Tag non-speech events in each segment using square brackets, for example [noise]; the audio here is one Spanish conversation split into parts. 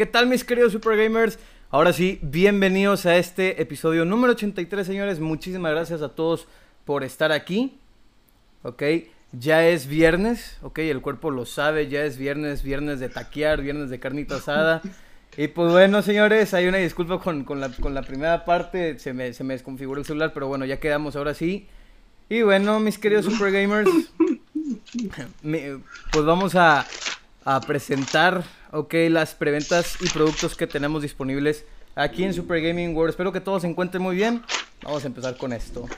¿Qué tal mis queridos Super Gamers? Ahora sí, bienvenidos a este episodio número 83, señores. Muchísimas gracias a todos por estar aquí. Ok, ya es viernes, ok, el cuerpo lo sabe, ya es viernes, viernes de taquear, viernes de carnita asada. Y pues bueno, señores, hay una disculpa con, con, la, con la primera parte, se me, se me desconfiguró el celular, pero bueno, ya quedamos ahora sí. Y bueno, mis queridos Super Gamers, [laughs] pues vamos a, a presentar, ok, las preventas y productos que tenemos disponibles aquí en Super Gaming World. Espero que todos se encuentren muy bien. Vamos a empezar con esto.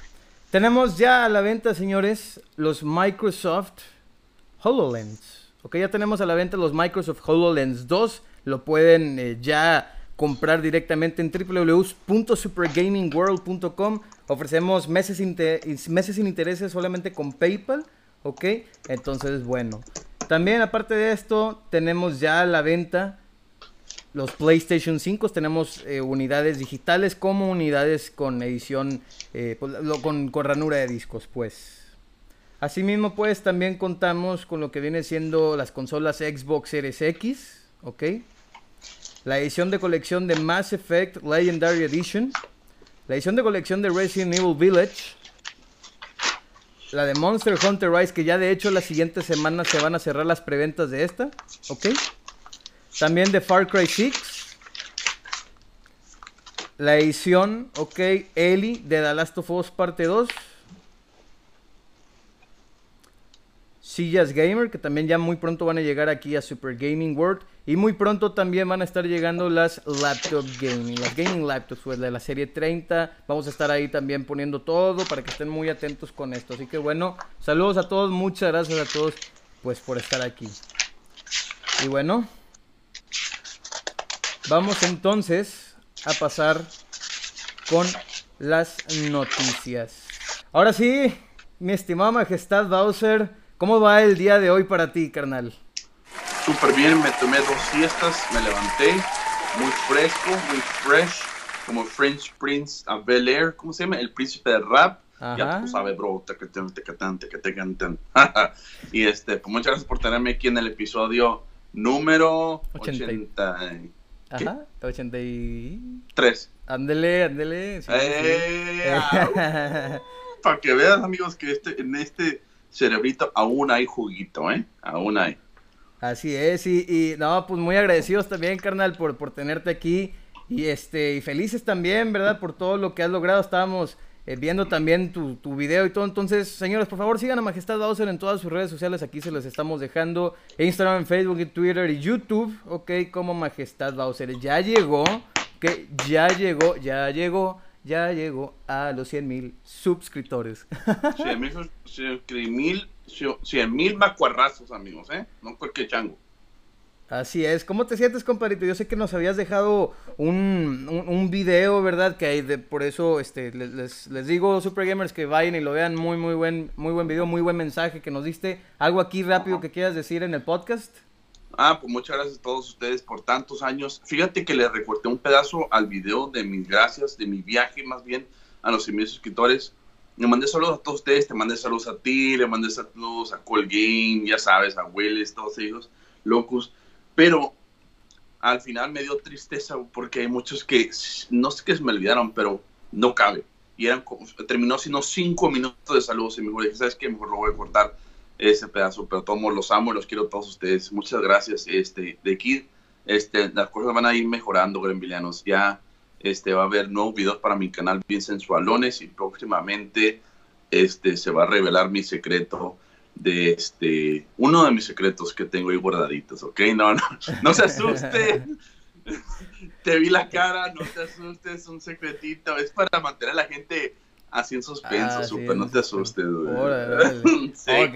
Tenemos ya a la venta, señores, los Microsoft HoloLens. Ok, ya tenemos a la venta los Microsoft HoloLens 2. Lo pueden eh, ya comprar directamente en www.supergamingworld.com. Ofrecemos meses, meses sin intereses solamente con PayPal. Ok, entonces bueno. También aparte de esto, tenemos ya a la venta los PlayStation 5 tenemos eh, unidades digitales como unidades con edición, eh, pues, con, ranura de discos, pues. Asimismo, pues también contamos con lo que viene siendo las consolas Xbox Series X, ¿ok? La edición de colección de Mass Effect Legendary Edition. La edición de colección de Resident Evil Village. La de Monster Hunter Rise, que ya de hecho la siguiente semana se van a cerrar las preventas de esta, ¿ok? También de Far Cry 6. La edición, ok, Ellie de The Last of Us parte 2. Sillas Gamer, que también ya muy pronto van a llegar aquí a Super Gaming World. Y muy pronto también van a estar llegando las Laptop Gaming, las Gaming Laptops, pues de la serie 30. Vamos a estar ahí también poniendo todo para que estén muy atentos con esto. Así que bueno, saludos a todos, muchas gracias a todos pues por estar aquí. Y bueno, Vamos entonces a pasar con las noticias. Ahora sí, mi estimada majestad Bowser, ¿cómo va el día de hoy para ti, carnal? Súper bien, me tomé dos siestas, me levanté, muy fresco, muy fresh, como French Prince of Bel Air, ¿cómo se llama? El príncipe del rap. Ya tú sabes, bro, [laughs] y este, pues muchas gracias por tenerme aquí en el episodio número 80. Ajá, 83. Ándele, ándele. Eh, [laughs] Para que veas, amigos, que este, en este cerebrito aún hay juguito, ¿eh? Aún hay. Así es, y, y no, pues muy agradecidos también, carnal, por, por tenerte aquí. Y este, y felices también, ¿verdad? Por todo lo que has logrado. Estábamos eh, viendo también tu, tu, video y todo. Entonces, señores, por favor sigan a Majestad Bowser en todas sus redes sociales. Aquí se les estamos dejando. Instagram, Facebook, Twitter y YouTube. Ok, como Majestad Bowser. Ya llegó. Que ya llegó, ya llegó, ya llegó a los 100 mil suscriptores. 100 mil 100 mil macuarrazos, amigos, ¿eh? No cualquier chango. Así es. ¿Cómo te sientes, compadrito? Yo sé que nos habías dejado un, un, video, ¿verdad? Que hay de, por eso este, les, les, digo, Super Gamers, que vayan y lo vean. Muy, muy buen, muy buen video, muy buen mensaje que nos diste. ¿Algo aquí rápido que quieras decir en el podcast? Ah, pues muchas gracias a todos ustedes por tantos años. Fíjate que le recorté un pedazo al video de mis gracias, de mi viaje más bien, a los mil suscriptores. Le mandé saludos a todos ustedes, te mandé saludos a ti, le mandé saludos a Colgame, ya sabes, a Willis, todos ellos, locos pero al final me dio tristeza porque hay muchos que no sé qué se me olvidaron, pero no cabe. Y eran terminó siendo cinco minutos de saludos y me dije, ¿sabes qué? Mejor lo voy a cortar ese pedazo, pero todos los amo, los quiero a todos ustedes. Muchas gracias. Este, de aquí, este, las cosas van a ir mejorando, grembilianos. Ya este, va a haber nuevos videos para mi canal bien sensualones y próximamente este, se va a revelar mi secreto de este, uno de mis secretos que tengo ahí guardaditos, ¿ok? No, no, no se asuste. [laughs] te vi la cara, no te asustes, es un secretito, es para mantener a la gente así en suspenso, ah, super, no te asustes. [laughs] ok, ok.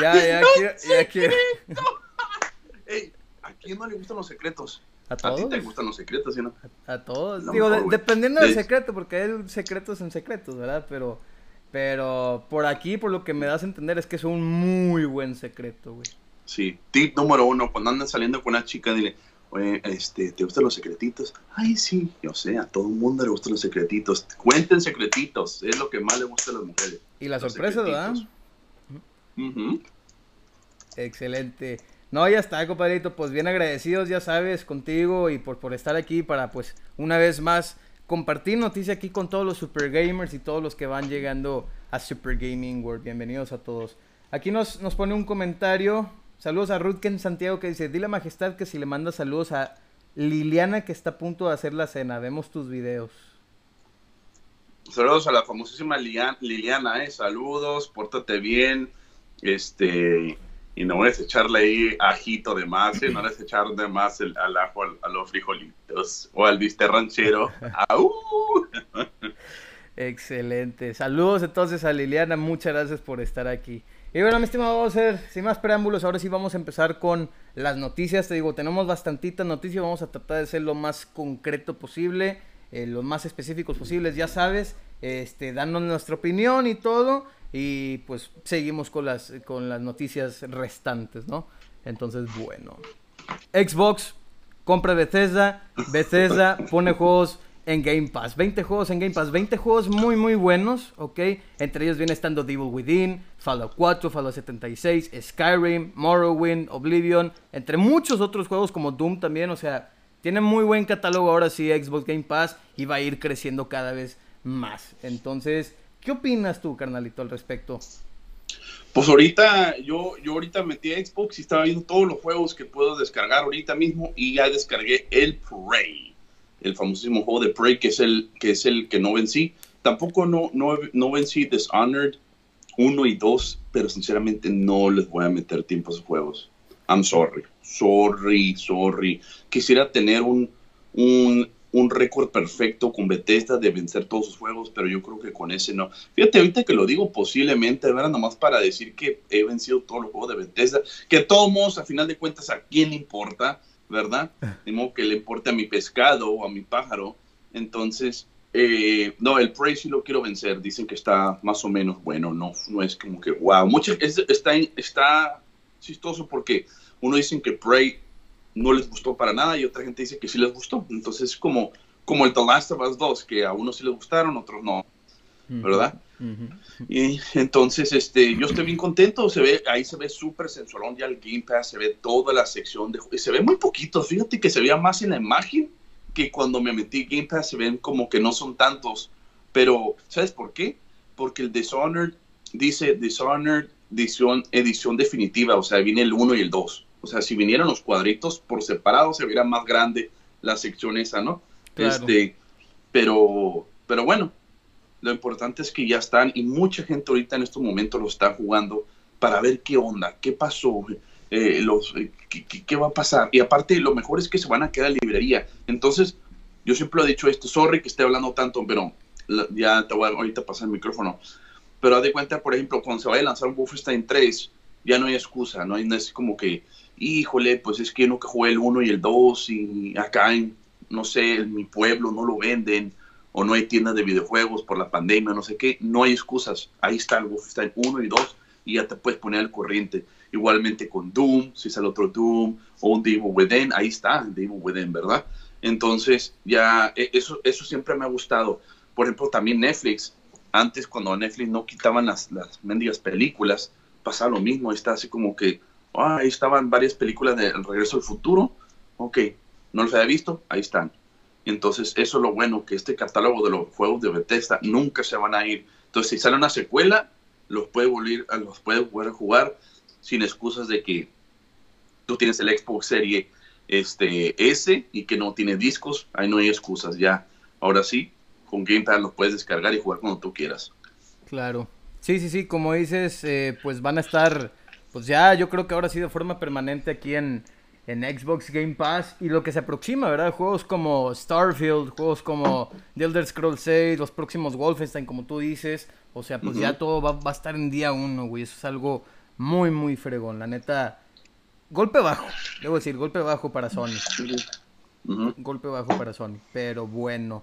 Ya, ya, [laughs] quiero, ya quiero. [laughs] Ey, ¿a quién no le gustan los secretos? ¿A todos? ¿A ti te gustan los secretos, ¿sí no? A todos. Digo, dependiendo del secreto, porque hay secretos en secretos, ¿verdad? Pero pero por aquí, por lo que me das a entender, es que es un muy buen secreto, güey. Sí, tip número uno, cuando andan saliendo con una chica, dile, oye, este, ¿te gustan los secretitos? Ay, sí, yo sé, a todo el mundo le gustan los secretitos. Cuenten secretitos, es lo que más le gusta a las mujeres. Y la sorpresa, ¿verdad? Excelente. No, ya está, compadrito, pues bien agradecidos, ya sabes, contigo y por, por estar aquí para, pues, una vez más compartir noticia aquí con todos los super gamers y todos los que van llegando a Super Gaming World. Bienvenidos a todos. Aquí nos, nos pone un comentario. Saludos a Rutken Santiago que dice, dile a Majestad que si le manda saludos a Liliana que está a punto de hacer la cena. Vemos tus videos. Saludos a la famosísima Liliana, eh. Saludos, pórtate bien. Este, y no a echarle ahí ajito de más, ¿eh? no a echar de más el, al ajo a los frijolitos o al bistec ranchero. [laughs] Excelente. Saludos entonces a Liliana, muchas gracias por estar aquí. Y bueno, mi estimado Bowser, sin más preámbulos, ahora sí vamos a empezar con las noticias. Te digo, tenemos bastantitas noticias, vamos a tratar de ser lo más concreto posible, eh, lo más específicos posibles, ya sabes, este, dando nuestra opinión y todo. Y pues seguimos con las, con las noticias restantes, ¿no? Entonces, bueno. Xbox compra Bethesda. Bethesda pone juegos en Game Pass. 20 juegos en Game Pass. 20 juegos muy, muy buenos, ¿ok? Entre ellos viene estando Devil Within, Fallout 4, Fallout 76, Skyrim, Morrowind, Oblivion, entre muchos otros juegos como Doom también. O sea, tiene muy buen catálogo ahora sí Xbox Game Pass y va a ir creciendo cada vez más. Entonces, ¿Qué opinas tú, carnalito, al respecto? Pues ahorita, yo, yo ahorita metí a Xbox y estaba viendo todos los juegos que puedo descargar ahorita mismo y ya descargué el Prey, el famosísimo juego de Prey que es el que, es el que no vencí. Tampoco no, no, no vencí Dishonored 1 y 2, pero sinceramente no les voy a meter tiempo a esos juegos. I'm sorry, sorry, sorry. Quisiera tener un, un un récord perfecto con Bethesda de vencer todos sus juegos, pero yo creo que con ese no. Fíjate, ahorita que lo digo posiblemente, ¿verdad? Nomás para decir que he vencido todos los juegos de Bethesda, que todos a final de cuentas, ¿a quién le importa? ¿Verdad? De modo que le importe a mi pescado o a mi pájaro. Entonces, eh, no, el Prey sí lo quiero vencer. Dicen que está más o menos bueno, no, no es como que wow. Mucho, está, está chistoso porque uno dicen que Prey no les gustó para nada y otra gente dice que sí les gustó. Entonces, como, como el The Last of Us 2, que a unos sí les gustaron, otros no, ¿verdad? Y entonces, este, yo estoy bien contento, se ve, ahí se ve súper sensualón ya el Game Pass, se ve toda la sección de se ve muy poquito, fíjate que se veía más en la imagen que cuando me metí Game Pass se ven como que no son tantos, pero ¿sabes por qué? Porque el Dishonored dice Dishonored edición, edición definitiva, o sea, viene el 1 y el 2. O sea, si vinieran los cuadritos por separado, se vería más grande la sección esa, ¿no? Este, pero, pero bueno, lo importante es que ya están y mucha gente ahorita en estos momentos lo está jugando para ver qué onda, qué pasó, eh, los, eh, qué, va a pasar. Y aparte, lo mejor es que se van a quedar en librería. Entonces, yo siempre he dicho esto, sorry que esté hablando tanto, pero ya te voy a ahorita pasar el micrófono. Pero haz de cuenta, por ejemplo, cuando se vaya a lanzar un Wolfenstein 3, ya no hay excusa, no, hay, no es como que híjole, pues es que no que jugué el 1 y el 2 y acá en, no sé, en mi pueblo no lo venden o no hay tiendas de videojuegos por la pandemia, no sé qué, no hay excusas. Ahí está el Wolfenstein 1 y 2 y ya te puedes poner al corriente. Igualmente con Doom, si sale otro Doom o un Devil Within, ahí está el Devil Within, ¿verdad? Entonces, ya, e, eso, eso siempre me ha gustado. Por ejemplo, también Netflix. Antes, cuando Netflix no quitaban las, las mendigas películas, pasaba lo mismo. Está así como que Ah, ahí estaban varias películas de El Regreso al Futuro. Ok, no los había visto, ahí están. Entonces, eso es lo bueno, que este catálogo de los juegos de Bethesda nunca se van a ir. Entonces, si sale una secuela, los puede volver, los puede volver a jugar sin excusas de que tú tienes el Xbox Serie este, S y que no tiene discos. Ahí no hay excusas ya. Ahora sí, con Game Pass los puedes descargar y jugar cuando tú quieras. Claro. Sí, sí, sí, como dices, eh, pues van a estar pues ya yo creo que ahora sí de forma permanente aquí en, en Xbox Game Pass y lo que se aproxima, ¿verdad? Juegos como Starfield, juegos como The Elder Scrolls 6, los próximos Wolfenstein, como tú dices. O sea, pues ya todo va, a estar en día uno, güey. Eso es algo muy, muy fregón. La neta, golpe bajo, debo decir, golpe bajo para Sony. Golpe bajo para Sony, pero bueno.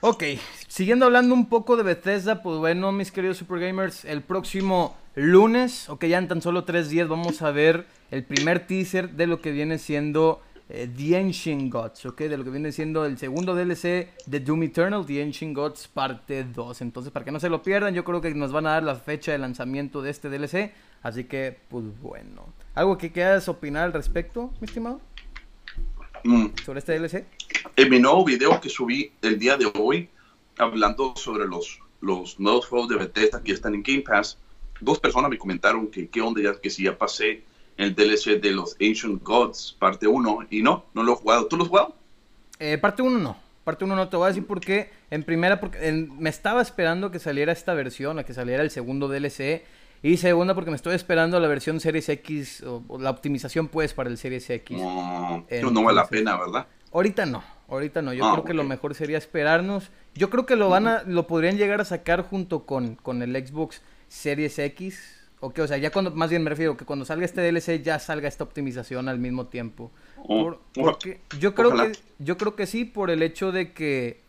Ok, siguiendo hablando un poco de Bethesda, pues bueno, mis queridos Super Gamers, el próximo lunes, ok, ya en tan solo tres días vamos a ver el primer teaser de lo que viene siendo eh, The Ancient Gods, ok, de lo que viene siendo el segundo DLC de Doom Eternal, The Ancient Gods parte 2. Entonces, para que no se lo pierdan, yo creo que nos van a dar la fecha de lanzamiento de este DLC, así que, pues bueno. ¿Algo que quieras opinar al respecto, mi estimado? Mm. Sobre este DLC. En mi nuevo video que subí el día de hoy, hablando sobre los, los nuevos juegos de Bethesda que están en Game Pass, dos personas me comentaron que qué onda ya, que si ya pasé el DLC de los Ancient Gods, parte 1, y no, no lo he jugado. ¿Tú lo has jugado? Eh, parte 1 no. Parte 1 no te voy a decir por qué. En primera, porque en- me estaba esperando que saliera esta versión, a que saliera el segundo DLC. Y segunda, porque me estoy esperando la versión Series X, o, o la optimización pues para el Series X. No, Entonces- no vale la pena, ¿verdad? Ahorita no, ahorita no. Yo Ah, creo que lo mejor sería esperarnos. Yo creo que lo van a, lo podrían llegar a sacar junto con, con el Xbox Series X. O que, o sea, ya cuando, más bien me refiero que cuando salga este DLC ya salga esta optimización al mismo tiempo. Por- oja- porque yo creo ojalá. que, yo creo que sí, por el hecho de que,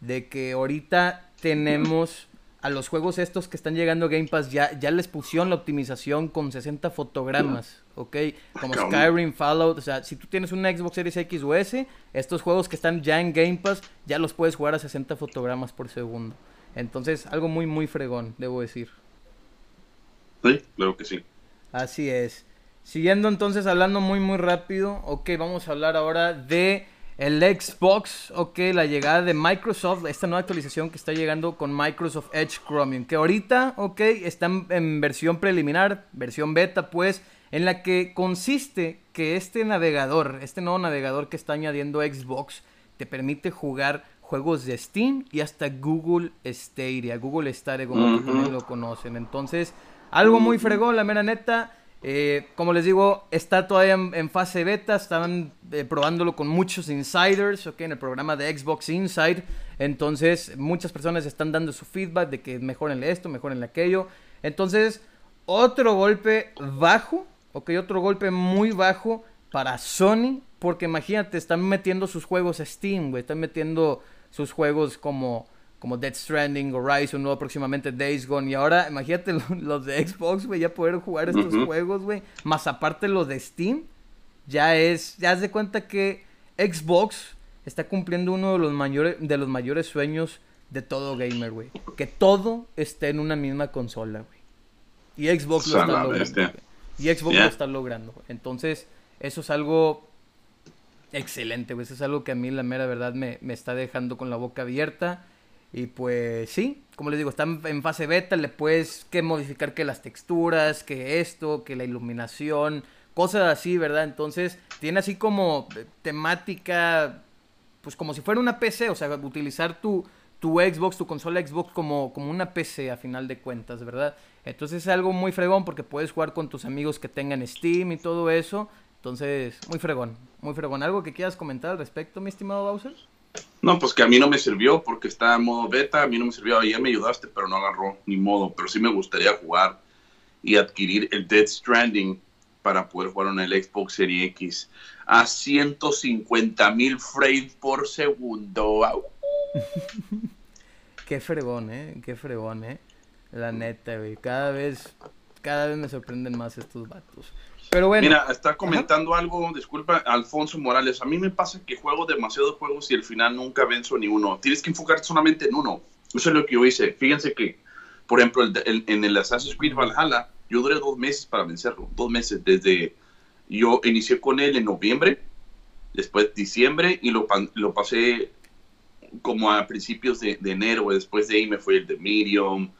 de que ahorita tenemos a los juegos estos que están llegando a Game Pass, ya, ya les pusieron la optimización con 60 fotogramas, ¿ok? Como. Skyrim, Fallout, o sea, si tú tienes una Xbox Series X o S, estos juegos que están ya en Game Pass, ya los puedes jugar a 60 fotogramas por segundo. Entonces, algo muy, muy fregón, debo decir. Sí, claro que sí. Así es. Siguiendo entonces hablando muy muy rápido, ok, vamos a hablar ahora de el Xbox, ok, la llegada de Microsoft, esta nueva actualización que está llegando con Microsoft Edge Chromium, que ahorita, ok, está en, versión preliminar, versión beta pues, en la que consiste que este navegador, este nuevo navegador que está añadiendo Xbox, te permite jugar juegos de Steam y hasta Google Stadia, Google Stadia como Ujú. también lo conocen. Entonces, algo muy fregón, la mera neta. Eh, como les digo, está todavía en, fase beta. Estaban eh, probándolo con muchos insiders, ok, en el programa de Xbox Inside. Entonces, muchas personas están dando su feedback de que mejoren esto, mejoren aquello. Entonces, otro golpe bajo, ok, otro golpe muy bajo para Sony. Porque imagínate, están metiendo sus juegos Steam, güey. Están metiendo sus juegos como, como Dead Stranding, Horizon, luego próximamente Days Gone. Y ahora, imagínate [laughs] lo- los de Xbox, güey, ya poder jugar estos juegos, güey. Más aparte los de Steam, ya es, ya haz de cuenta que Xbox está cumpliendo uno de los mayores, de los mayores sueños de todo gamer, güey. Que todo esté en una misma consola, güey. Y Xbox lo está logrando. Y Xbox lo está logrando. Entonces, eso es algo excelente, güey. Eso es algo que a mí, la mera verdad, me, me está dejando con la boca abierta. Y pues sí, como les digo, está en, en fase beta, le puedes que modificar que las texturas, que esto, que la iluminación, cosas así, ¿verdad? Entonces, tiene así como eh, temática, pues como si fuera una PC, o sea, utilizar tu, tu Xbox, tu consola Xbox como, como una PC a final de cuentas, ¿verdad? Entonces es algo muy fregón porque puedes jugar con tus amigos que tengan Steam y todo eso. Entonces, muy fregón, muy fregón. ¿Algo que quieras comentar al respecto, mi estimado Bowser? No, pues que a mí no me sirvió porque está en modo beta, a mí no me sirvió, ayer me ayudaste, pero no agarró ni modo, pero sí me gustaría jugar y adquirir el Dead Stranding para poder jugar en el Xbox Series X a 150 mil frames por segundo. Qué fregón, ¿eh? Qué fregón, ¿eh? La neta, güey. Cada vez, cada vez me sorprenden más estos vatos. Pero bueno. Mira, está comentando algo, disculpa, Alfonso Morales. A mí me pasa que juego demasiados juegos y al final nunca venzo ni uno. Tienes que enfocarte solamente en uno. Eso es lo que yo hice. Fíjense que, por ejemplo, el- el- en el Assassin's Creed Valhalla, yo duré dos meses para vencerlo. Dos meses desde. Yo inicié con él en noviembre, después diciembre y lo, lo pasé como a principios de, de enero. Después de ahí me fue el de Medium,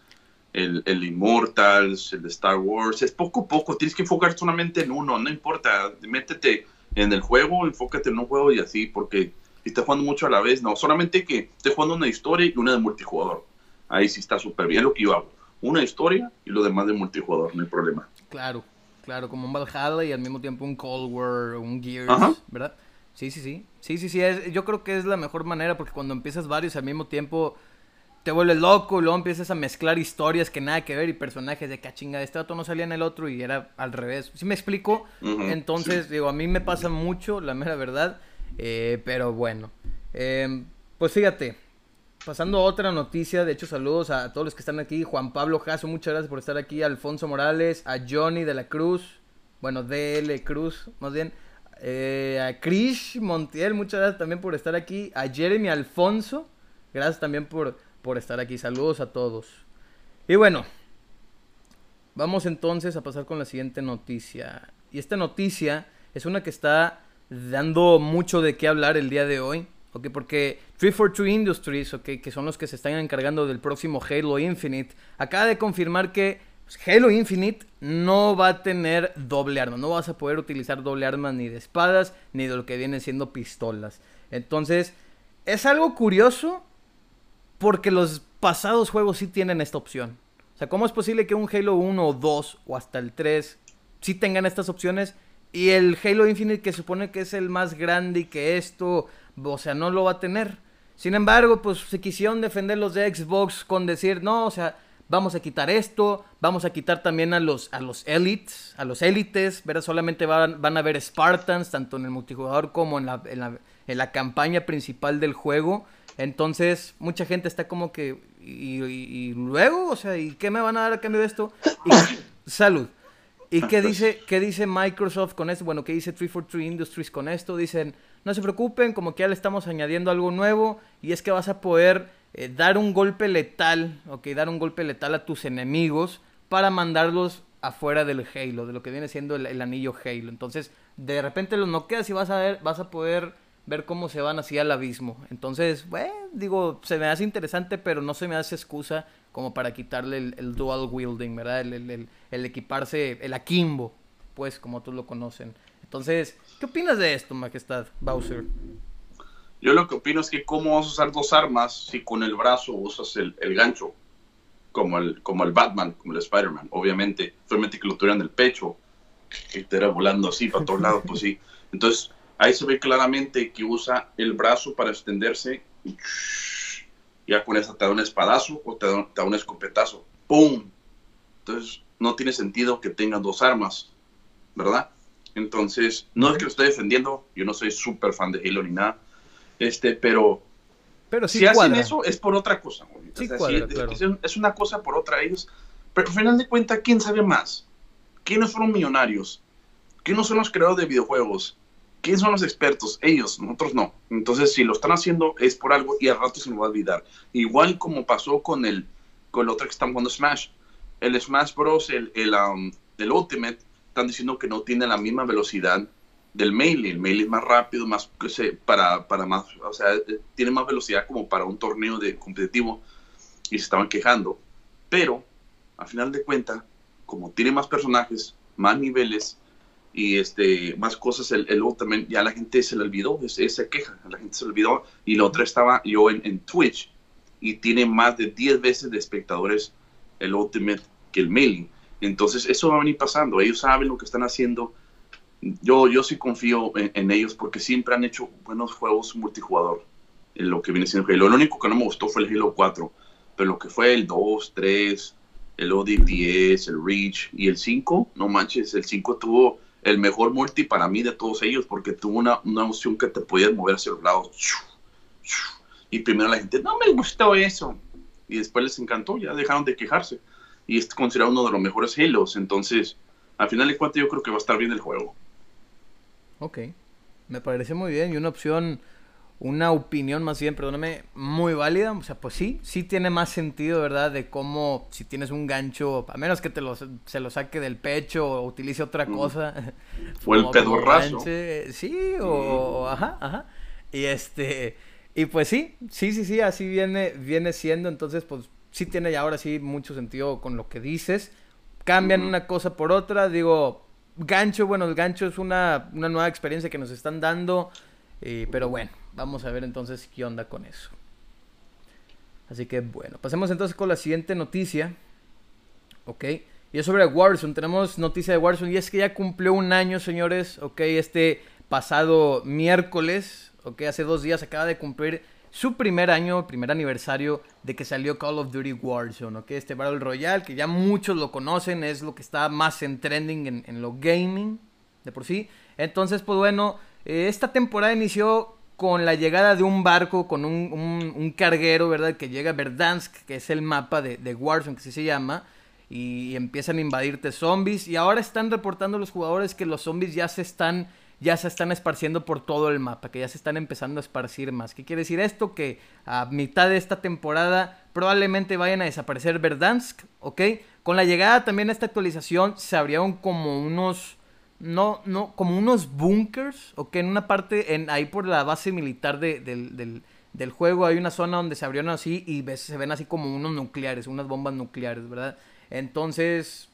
el, el Immortals, el de Star Wars. Es poco a poco, tienes que enfocar solamente en uno, no importa. Métete en el juego, enfócate en un juego y así, porque si estás jugando mucho a la vez, no. Solamente que estés jugando una historia y una de multijugador. Ahí sí está súper bien lo que yo hago. Una historia y lo demás de multijugador, no hay problema. Claro, claro, como un Valhalla y al mismo tiempo un Cold War un Gears, Ajá. ¿verdad? Sí, sí, sí. Sí, sí, sí. es- yo creo que es la mejor manera porque cuando empiezas varios al mismo tiempo te vuelves loco y luego empiezas a mezclar historias que nada que ver y personajes de que "Ah, chinga, este dato no salía en el otro y era al revés. ¿Sí me explico? Entonces, digo, a mí me pasa mucho, la mera verdad. eh, pero bueno. Eh, pues fíjate, Pasando a otra noticia, de hecho saludos a todos los que están aquí. Juan Pablo Jasso, muchas gracias por estar aquí. Alfonso Morales, a Johnny de la Cruz, bueno, DL Cruz, más bien. Eh, a Krish Montiel, muchas gracias también por estar aquí. A Jeremy Alfonso, gracias también por, por estar aquí. Saludos a todos. Y bueno, vamos entonces a pasar con la siguiente noticia. Y esta noticia es una que está dando mucho de qué hablar el día de hoy. ¿ok? Porque 343 Industries, ¿ok? que son los que se están encargando del próximo Halo Infinite, acaba de confirmar que pues, Halo Infinite no va a tener doble arma. No vas a poder utilizar doble arma ni de espadas, ni de lo que vienen siendo pistolas. Entonces, es algo curioso porque los pasados juegos sí tienen esta opción. O sea, ¿cómo es posible que un Halo 1 o 2 o hasta el 3 sí tengan estas opciones? Y el Halo Infinite que supone que es el más grande y que esto, o sea, no lo va a tener. Sin embargo, pues se quisieron defender los de Xbox con decir, no, o sea, vamos a quitar esto, vamos a quitar también a los, a los elites, a los élites, ¿verdad? Solamente van, van a haber Spartans, tanto en el multijugador como en la, en la, en la campaña principal del juego. Entonces, mucha gente está como que, y, luego, o sea, ¿y qué me van a dar a cambio de esto? salud. ¿Y qué dice, qué dice Microsoft con esto? Bueno, ¿qué dice 343 Industries con esto? Dicen, no se preocupen, como que ya le estamos añadiendo algo nuevo y es que vas a poder eh, dar un golpe letal, ok, dar un golpe letal a tus enemigos para mandarlos afuera del Halo, de lo que viene siendo el, anillo Halo. Entonces, de repente los noqueas y vas a ver, vas a poder ver cómo se van así al abismo. Entonces, bueno, digo, se me hace interesante, pero no se me hace excusa como para quitarle el, dual wielding, ¿verdad? El, el, equiparse, el akimbo, pues, como tú lo conocen. Entonces, ¿qué opinas de esto, Majestad Bowser? Yo lo que opino es que cómo vas a usar dos armas si con el brazo usas el, gancho, como el, como el Batman, como el Spider-Man, obviamente, solamente que lo tuvieran el pecho, que te era volando así para todos lados, pues sí. Entonces, Ahí se ve claramente que usa el brazo para extenderse y ya con esa te da un espadazo o te da, un escopetazo. ¡Pum! Entonces no tiene sentido que tengan dos armas, ¿verdad? Entonces, no es que lo esté defendiendo, yo no soy súper fan de Halo ni nada, este, pero, pero si hacen eso es por otra cosa. es, una cosa por otra ellos, pero al final de cuentas, ¿quién sabe más? ¿Quiénes fueron millonarios? ¿Quiénes son los creadores de videojuegos? ¿Quiénes son los expertos? Ellos, nosotros no. Entonces, si lo están haciendo es por algo y al rato se nos va a olvidar. Igual como pasó con el, con el otro que están jugando Smash. El Smash Bros, el, el, um, el Ultimate, están diciendo que no tiene la misma velocidad del Melee. El Melee es más rápido, más para, para más, o sea, eh, tiene más velocidad como para un torneo de competitivo y se estaban quejando. Pero, a final de cuentas, como tiene más personajes, más niveles, y este, más cosas, el, el también, ya la gente se le olvidó, esa queja, la gente se le olvidó. Y la otra estaba yo en, en, Twitch y tiene más de 10 veces de espectadores el Ultimate que el mailing. Entonces, eso va a venir pasando. Ellos saben lo que están haciendo. Yo, yo sí confío en, ellos porque siempre han hecho buenos juegos multijugador. En lo que viene siendo Halo. Lo único que no me gustó fue el Halo 4. Pero lo que fue el 2, 3, el OD10, el Reach y el 5, no manches, el 5 tuvo el mejor multi para mí de todos ellos, porque tuvo una, una opción que te podías mover hacia los lados. Y primero la gente, no me gustó eso. Y después les encantó, ya dejaron de quejarse. Y es considerado uno de los mejores Halos. Entonces, al final de cuentas, yo creo que va a estar bien el juego. Ok, me parece muy bien. Y una opción una opinión más bien, perdóname, muy válida. O sea, pues sí, sí tiene más sentido, ¿verdad? De cómo si tienes un gancho, a menos que te lo, se lo saque del pecho o utilice otra cosa. [laughs] O el pedorrazo. Sí, o, ajá, ajá. Y este, y pues sí, sí, sí, sí, así viene, viene siendo. Entonces, pues sí tiene ya ahora sí mucho sentido con lo que dices. Cambian una cosa por otra, digo, gancho, bueno, el gancho es una, una nueva experiencia que nos están dando. Eh, pero bueno, vamos a ver entonces qué onda con eso. Así que bueno, pasemos entonces con la siguiente noticia. Ok. Y es sobre Warzone. Tenemos noticia de Warzone. Y es que ya cumplió un año, señores. Ok, este pasado miércoles. Ok, hace dos días acaba de cumplir su primer año, primer aniversario de que salió Call of Duty Warzone. Ok, este Battle Royale que ya muchos lo conocen. Es lo que está más en trending en, en lo gaming de por sí. Entonces, pues bueno, eh, esta temporada inició con la llegada de un barco, con un, carguero, ¿verdad? Que llega a Verdansk, que es el mapa de, de Warzone, que así se llama. Y, empiezan a invadirte zombies. Y ahora están reportando los jugadores que los zombies ya se están ya se están esparciendo por todo el mapa, que ya se están empezando a esparcir más. ¿Qué quiere decir esto? Que a mitad de esta temporada probablemente vayan a desaparecer Verdansk, ¿ok? Con la llegada también a esta actualización se abrieron como unos no, no, como unos bunkers, ok, en una parte, en, ahí por la base militar de, del, del, juego hay una zona donde se abrieron así y ves, se ven así como unos nucleares, unas bombas nucleares, ¿verdad? Entonces,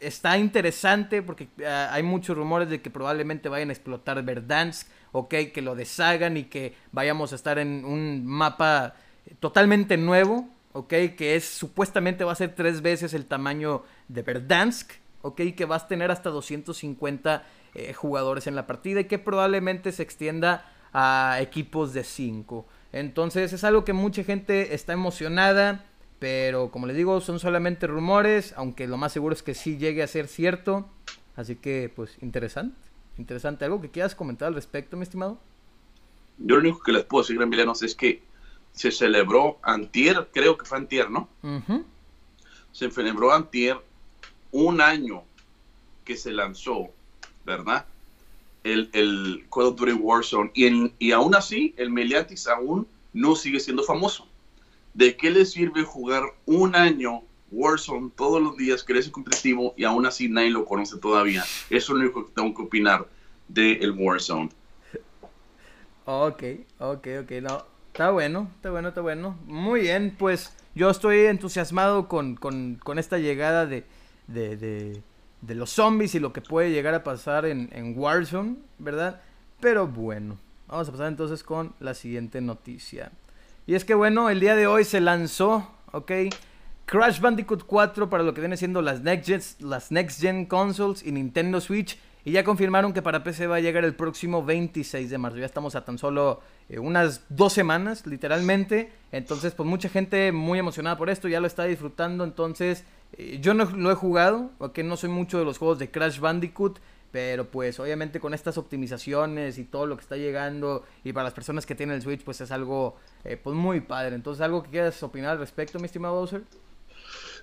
está interesante porque ah, hay muchos rumores de que probablemente vayan a explotar Verdansk, ok, que lo deshagan y que vayamos a estar en un mapa totalmente nuevo, ok, que es supuestamente va a ser tres veces el tamaño de Verdansk, ok, que vas a tener hasta 250 eh, jugadores en la partida y que probablemente se extienda a equipos de 5. Entonces es algo que mucha gente está emocionada, pero como les digo, son solamente rumores, aunque lo más seguro es que sí llegue a ser cierto. Así que, pues, interesante, interesante. ¿Algo que quieras comentar al respecto, mi estimado? Yo lo único que les puedo decir, Emilianos, es que se celebró antier, creo que fue antier, ¿no? Se celebró antier un año que se lanzó, ¿verdad? El, el Call of Duty Warzone. Y, y aún así, el Meliatis aún no sigue siendo famoso. ¿De qué le sirve jugar un año Warzone todos los días, crece competitivo y aún así nadie lo conoce todavía? Eso es lo único que tengo que opinar del el Warzone. Ok, ok, ok. No, está bueno, está bueno, está bueno. Muy bien, pues yo estoy entusiasmado con, con, con esta llegada de, de, de, los zombies y lo que puede llegar a pasar en, en Warzone, ¿verdad? Pero bueno, vamos a pasar entonces con la siguiente noticia. Y es que bueno, el día de hoy se lanzó, ¿ok? Crash Bandicoot 4 para lo que viene siendo las Next las Next Gen Consoles y Nintendo Switch. Y ya confirmaron que para PC va a llegar el próximo 26 de marzo. Ya estamos a tan solo eh, unas dos semanas, literalmente. Entonces, pues mucha gente muy emocionada por esto, ya lo está disfrutando. Entonces, eh, yo no lo he jugado, porque no soy mucho de los juegos de Crash Bandicoot. Pero pues obviamente con estas optimizaciones y todo lo que está llegando y para las personas que tienen el Switch pues es algo eh, pues muy padre. Entonces algo que quieras opinar al respecto, mi estimado Bowser.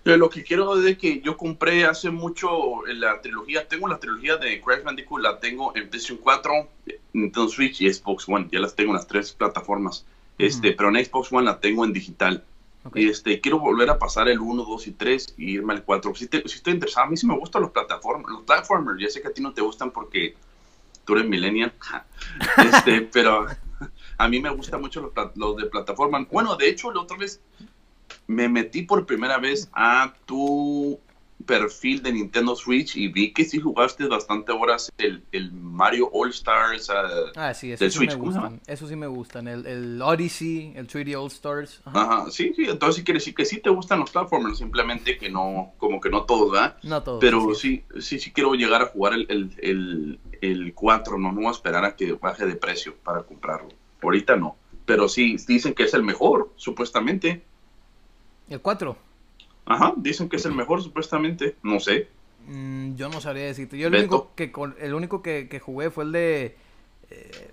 Eh, lo que quiero decir es que yo compré hace mucho la trilogía, tengo la trilogía de Crash Bandicoot, la tengo en PlayStation 4, Nintendo Switch y Xbox One, ya las tengo en las tres plataformas. Este, pero en Xbox One la tengo en digital. Y este, quiero volver a pasar el 1, 2 y 3 y irme al 4. Si, si estoy interesado, a mí sí me gustan los plataformas, los platformers. Ya sé que a ti no te gustan porque tú eres millennial. [laughs] este, pero a mí me gustan mucho los, los de plataforma. Bueno, de hecho, la otra vez me metí por primera vez a tu perfil de Nintendo Switch y vi que sí jugaste bastante horas el, el Mario All Stars uh, ah, sí, eso sí Me gustan, eso sí me gustan. El, el Odyssey, el 3D All Stars. Ajá. sí, sí. Entonces quiere decir que sí te gustan los platformers, simplemente que no, como que no todos, ¿verdad? No todos. Pero sí, sí, sí, quiero llegar a jugar el, el, el, el 4, no, no voy a esperar a que baje de precio para comprarlo. Ahorita no. Pero sí, dicen que es el mejor, supuestamente. ¿El 4? Ajá, dicen que es el mejor supuestamente, no sé. Mm, yo no sabría decirte. Yo el único que el único que, jugué fue el de eh,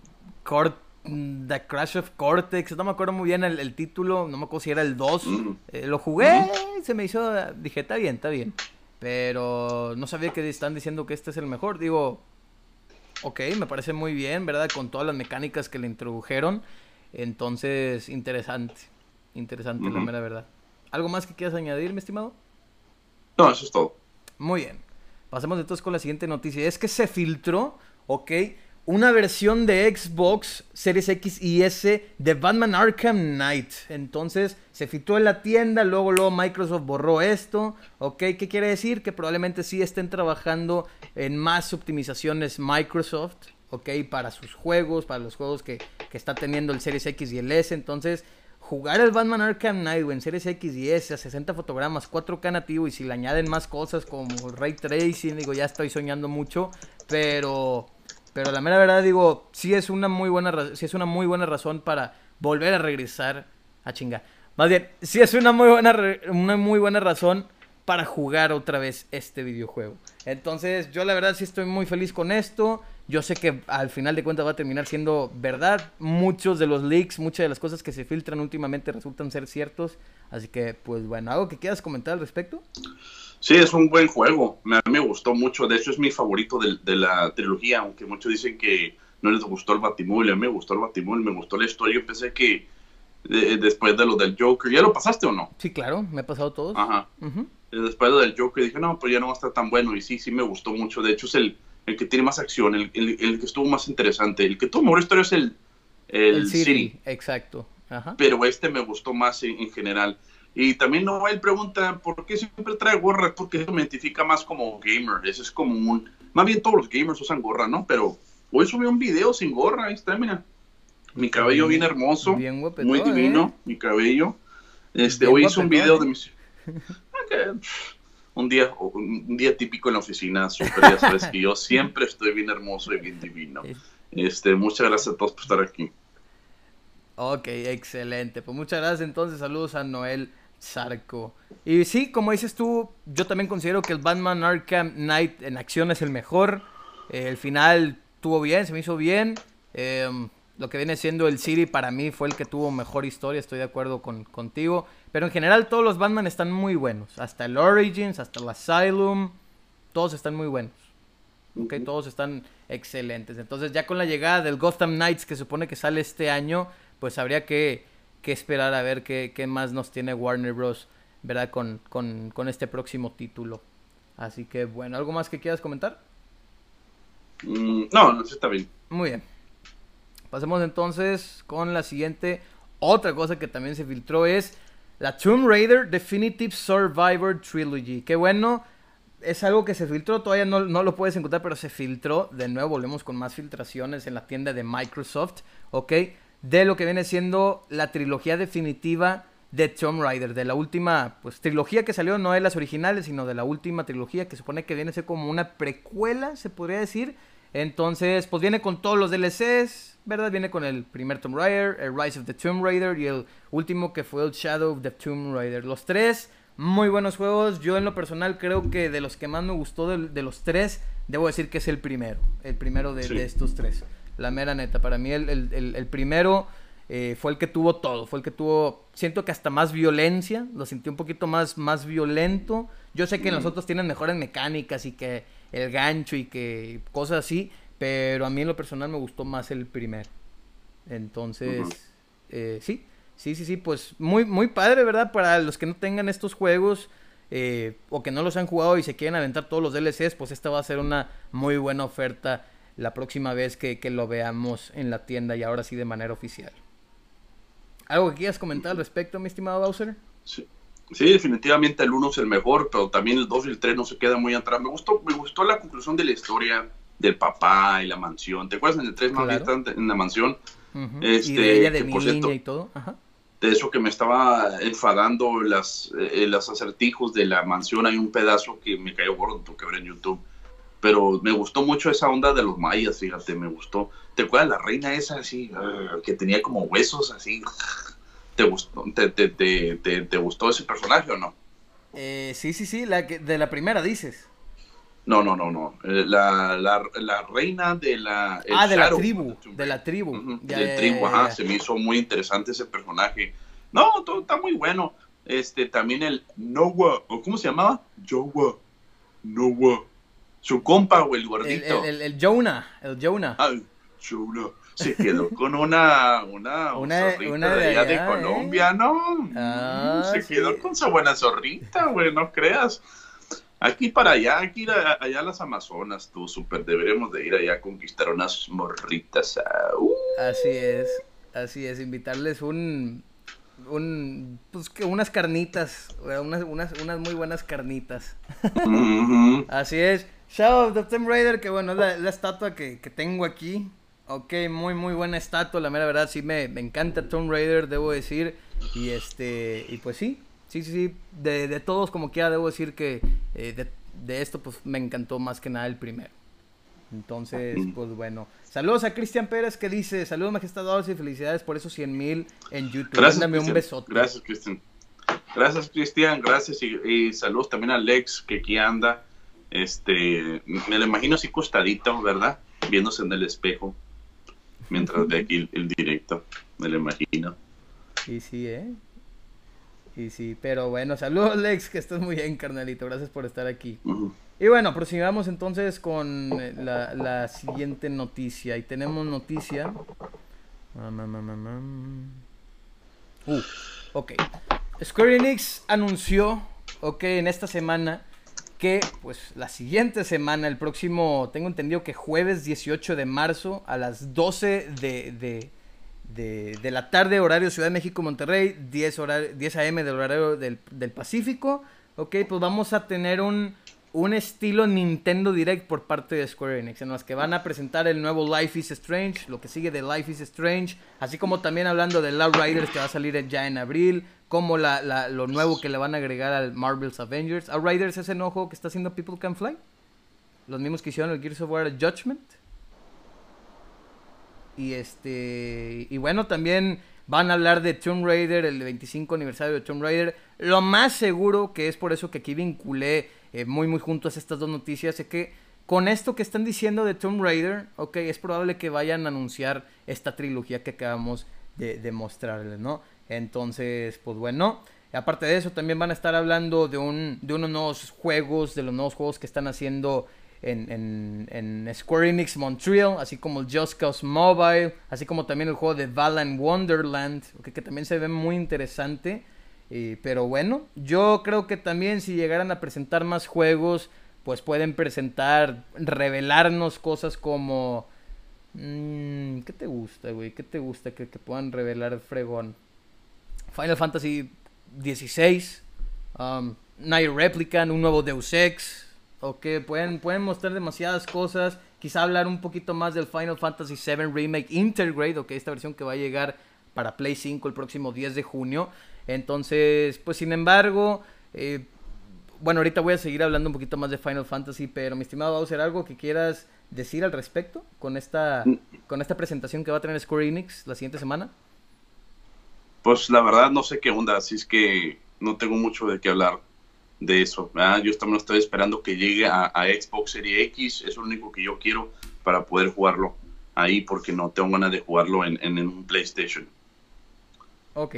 mm, The Crash of Cortex. No me acuerdo muy bien el, título, no me acuerdo si era el 2. Eh, lo jugué, se me hizo, dije, está bien, está bien. Pero no sabía que están diciendo que este es el mejor. Digo, ok, me parece muy bien, ¿verdad? Con todas las mecánicas que le introdujeron. Entonces, interesante. Interesante, la mera verdad. ¿Algo más que quieras añadir, mi estimado? No, eso es todo. Muy bien. Pasemos entonces con la siguiente noticia. Es que se filtró, ok, una versión de Xbox Series X y S de Batman Arkham Knight. Entonces se filtró en la tienda, luego, luego Microsoft borró esto. ¿Ok? ¿Qué quiere decir? Que probablemente sí estén trabajando en más optimizaciones Microsoft. ¿Ok? Para sus juegos, para los juegos que, que está teniendo el Series X y el S. Entonces jugar el Batman Arkham Knight, en Series X y S a 60 fotogramas, 4K nativo y si le añaden más cosas como Ray Tracing, digo, ya estoy soñando mucho, pero pero la mera verdad digo, sí es una muy buena sí es una muy buena razón para volver a regresar a chingar. Más bien, sí es una muy buena una muy buena razón para jugar otra vez este videojuego. Entonces, yo la verdad sí estoy muy feliz con esto. Yo sé que al final de cuentas va a terminar siendo verdad. Muchos de los leaks, muchas de las cosas que se filtran últimamente resultan ser ciertos. Así que, pues bueno, ¿algo que quieras comentar al respecto? Sí, es un buen juego. Me, me gustó mucho. De hecho, es mi favorito de, la trilogía. Aunque muchos dicen que no les gustó el Batimul. A mí me gustó el Batimul, me gustó la historia. Yo pensé que después de lo del Joker, ¿ya lo pasaste o no? Sí, claro, me he pasado todos. Ajá. Después de lo del Joker dije, no, pues ya no va a estar tan bueno. Y sí, sí me gustó mucho. De hecho, es el el que tiene más acción, el, el, el que estuvo más interesante. El que tuvo mejor historia es el, el, El City, City. exacto. Ajá. pero este me gustó más en, en general. Y también Noel pregunta, ¿por qué siempre trae gorra? Porque eso me identifica más como gamer. Eso es como un... Más bien todos los gamers usan gorra, ¿no? Pero hoy subí un video sin gorra, ahí está, mira. Mi cabello bien hermoso, Bien guapetón, muy divino, ¿eh? mi cabello. Este, Bien hoy hice un guapetón, video ¿eh? de mis... [laughs] Ok, Un día, un día típico en la oficina, súper, ya sabes que yo siempre estoy bien hermoso y bien divino. Este, muchas gracias a todos por estar aquí. Ok, excelente. Pues muchas gracias entonces. Saludos a Noel Zarco. Y sí, como dices tú, yo también considero que el Batman Arkham Knight en acción es el mejor. Eh, el final tuvo bien, se me hizo bien. Eh, lo que viene siendo el City para mí fue el que tuvo mejor historia, estoy de acuerdo con, contigo. Pero en general todos los Batman están muy buenos. Hasta el Origins, hasta el Asylum. Todos están muy buenos. Ok, todos están excelentes. Entonces ya con la llegada del Gotham Knights que supone que sale este año, pues habría que, que esperar a ver qué, qué más nos tiene Warner Bros. ¿Verdad? Con, con, con este próximo título. Así que bueno, ¿algo más que quieras comentar? Mm, no, no, está bien. Muy bien. Pasemos entonces con la siguiente. Otra cosa que también se filtró es la Tomb Raider Definitive Survivor Trilogy. Qué bueno. Es algo que se filtró, todavía no, no lo puedes encontrar, pero se filtró. De nuevo, volvemos con más filtraciones en la tienda de Microsoft, ¿ok? De lo que viene siendo la trilogía definitiva de Tomb Raider. De la última, pues, trilogía que salió, no de las originales, sino de la última trilogía, que supone que viene a ser como una precuela, se podría decir. Entonces, pues viene con todos los DLCs, ¿verdad? Viene con el primer Tomb Raider, el Rise of the Tomb Raider y el último que fue el Shadow of the Tomb Raider. Los tres, muy buenos juegos. Yo en lo personal creo que de los que más me gustó de, de los tres, debo decir que es el primero. El primero de, Sí. de estos tres. La mera neta. Para mí el, el- el- el primero eh, fue el que tuvo todo. Fue el que tuvo, siento que hasta más violencia. Lo sentí un poquito más, más violento. Yo sé que los Mm. otros tienen mejores mecánicas y que el gancho y que cosas así. Pero a mí en lo personal me gustó más el primero. Entonces, eh, sí, sí, sí, sí, pues muy, muy padre, ¿verdad? Para los que no tengan estos juegos eh, o que no los han jugado y se quieren aventar todos los DLCs, pues esta va a ser una muy buena oferta la próxima vez que, que lo veamos en la tienda y ahora sí de manera oficial. ¿Algo que quieras comentar al respecto, mi estimado Bowser? Sí. Sí, definitivamente el 1 es el mejor, pero también el 2 y el 3 no se quedan muy atrás. Me gustó, me gustó la conclusión de la historia del papá y la mansión. ¿Te acuerdas en el 3 más bien Claro. en la mansión? Este, y de ella de que por niña cierto- y todo. Ajá. De eso que me estaba enfadando las, eh, los acertijos de la mansión. Hay un pedazo que me cayó gordo, que ver en YouTube. Pero me gustó mucho esa onda de los mayas, fíjate, me gustó. ¿Te acuerdas la reina esa así, que tenía como huesos así? ¿Te gustó, te, te, te, te- te gustó ese personaje o no? Eh, sí, sí, sí, la que, de la primera dices. No, no, no, no. Eh, La, la, la reina de la... el ah, de la tribu, de la tribu. Ujú, Ya, del ya, tribu, ajá, ya. se me hizo muy interesante ese personaje. No, todo está muy bueno. Este, también el Noah, o ¿cómo se llamaba? Joa, Noah. Su compa, o el El, gordito. el, el, el Jonah, el Jonah. Ay, Jonah. Se quedó con una, una, Una- de allá de allá, ¿eh? Colombia, ¿no? Ah, se sí. quedó con su buena zorrita, güey, no creas. Aquí para allá, aquí a- allá las Amazonas, tú, súper, deberíamos de ir allá a conquistar unas morritas. ah, uh. Así es, así es, invitarles un, un, pues que unas carnitas, unas, unas, unas muy buenas carnitas. Así es, Shadow of the Tomb Raider, que bueno, es la, la estatua que, que tengo aquí. Ok, muy, muy buena estatua, la mera verdad, sí me, me encanta Tomb Raider, debo decir. Y este, y pues sí, sí, sí, sí, de, de todos como quiera, debo decir que eh, de, de esto pues me encantó más que nada el primero. Entonces, pues bueno. Saludos a Cristian Pérez que dice, saludos majestad y felicidades por esos 100 mil en YouTube. Gracias, Mándame un besote. Gracias, Cristian. Gracias, Cristian. Gracias y, y saludos también a Alex, que aquí anda. Este, me lo imagino así costadito, ¿verdad? Viéndose en el espejo. Mientras ve aquí el, directo. Me lo imagino. Y sí, ¿eh? Y sí, pero bueno, saludos Lex, que estás muy bien, carnalito. Gracias por estar aquí. Y bueno, prosigamos entonces con eh, la, la siguiente noticia. Y tenemos noticia. Uh, ok. Square Enix anunció, ok, en esta semana que pues la siguiente semana, el próximo, tengo entendido que jueves 18 de marzo a las 12 de, de, la tarde, horario Ciudad de México, Monterrey, 10, horario, 10 a.m. del horario del, del Pacífico, ok, pues vamos a tener un un estilo Nintendo Direct por parte de Square Enix, en los que van a presentar el nuevo Life is Strange, lo que sigue de Life is Strange, así como también hablando de Love Riders que va a salir ya en abril, como lo nuevo que le van a agregar al Marvel's Avengers. Outriders es enojo que está haciendo People Can Fly, los mismos que hicieron el Gears of War Judgment. Y este y bueno, también van a hablar de Tomb Raider, el 25 aniversario de Tomb Raider. Lo más seguro que es por eso que aquí vinculé eh, muy muy juntos estas dos noticias es que con esto que están diciendo de Tomb Raider, ok, es probable que vayan a anunciar esta trilogía que acabamos de, mostrarles, ¿no? Entonces, pues bueno, aparte de eso, también van a estar hablando de, un, de unos nuevos juegos, de los nuevos juegos que están haciendo en, en, Square Enix Montreal, así como el Just Cause Mobile, así como también el juego de Valan Wonderland, que también se ve muy interesante pero bueno, yo creo que también si llegaran a presentar más juegos, pues pueden presentar, revelarnos cosas como... Mmm, ¿Qué te gusta, güey? ¿Qué te gusta que, puedan revelar fregón? Final Fantasy XVI, um, Night Replicant, un nuevo Deus Ex, ok, pueden, pueden mostrar demasiadas cosas, quizá hablar un poquito más del Final Fantasy VII Remake Intergrade, ok, esta versión que va a llegar para Play 5 el próximo 10 de junio. Entonces, pues sin embargo, eh, bueno, ahorita voy a seguir hablando un poquito más de Final Fantasy, pero mi estimado Bowser, ¿algo que quieras decir al respecto con esta, con esta presentación que va a tener Square Enix la siguiente semana? Pues la verdad no sé qué onda, así es que no tengo mucho de qué hablar de eso. Yo también estoy esperando que llegue a, Xbox Series X, es lo único que yo quiero para poder jugarlo ahí porque no tengo ganas de jugarlo en, en un PlayStation. Ok,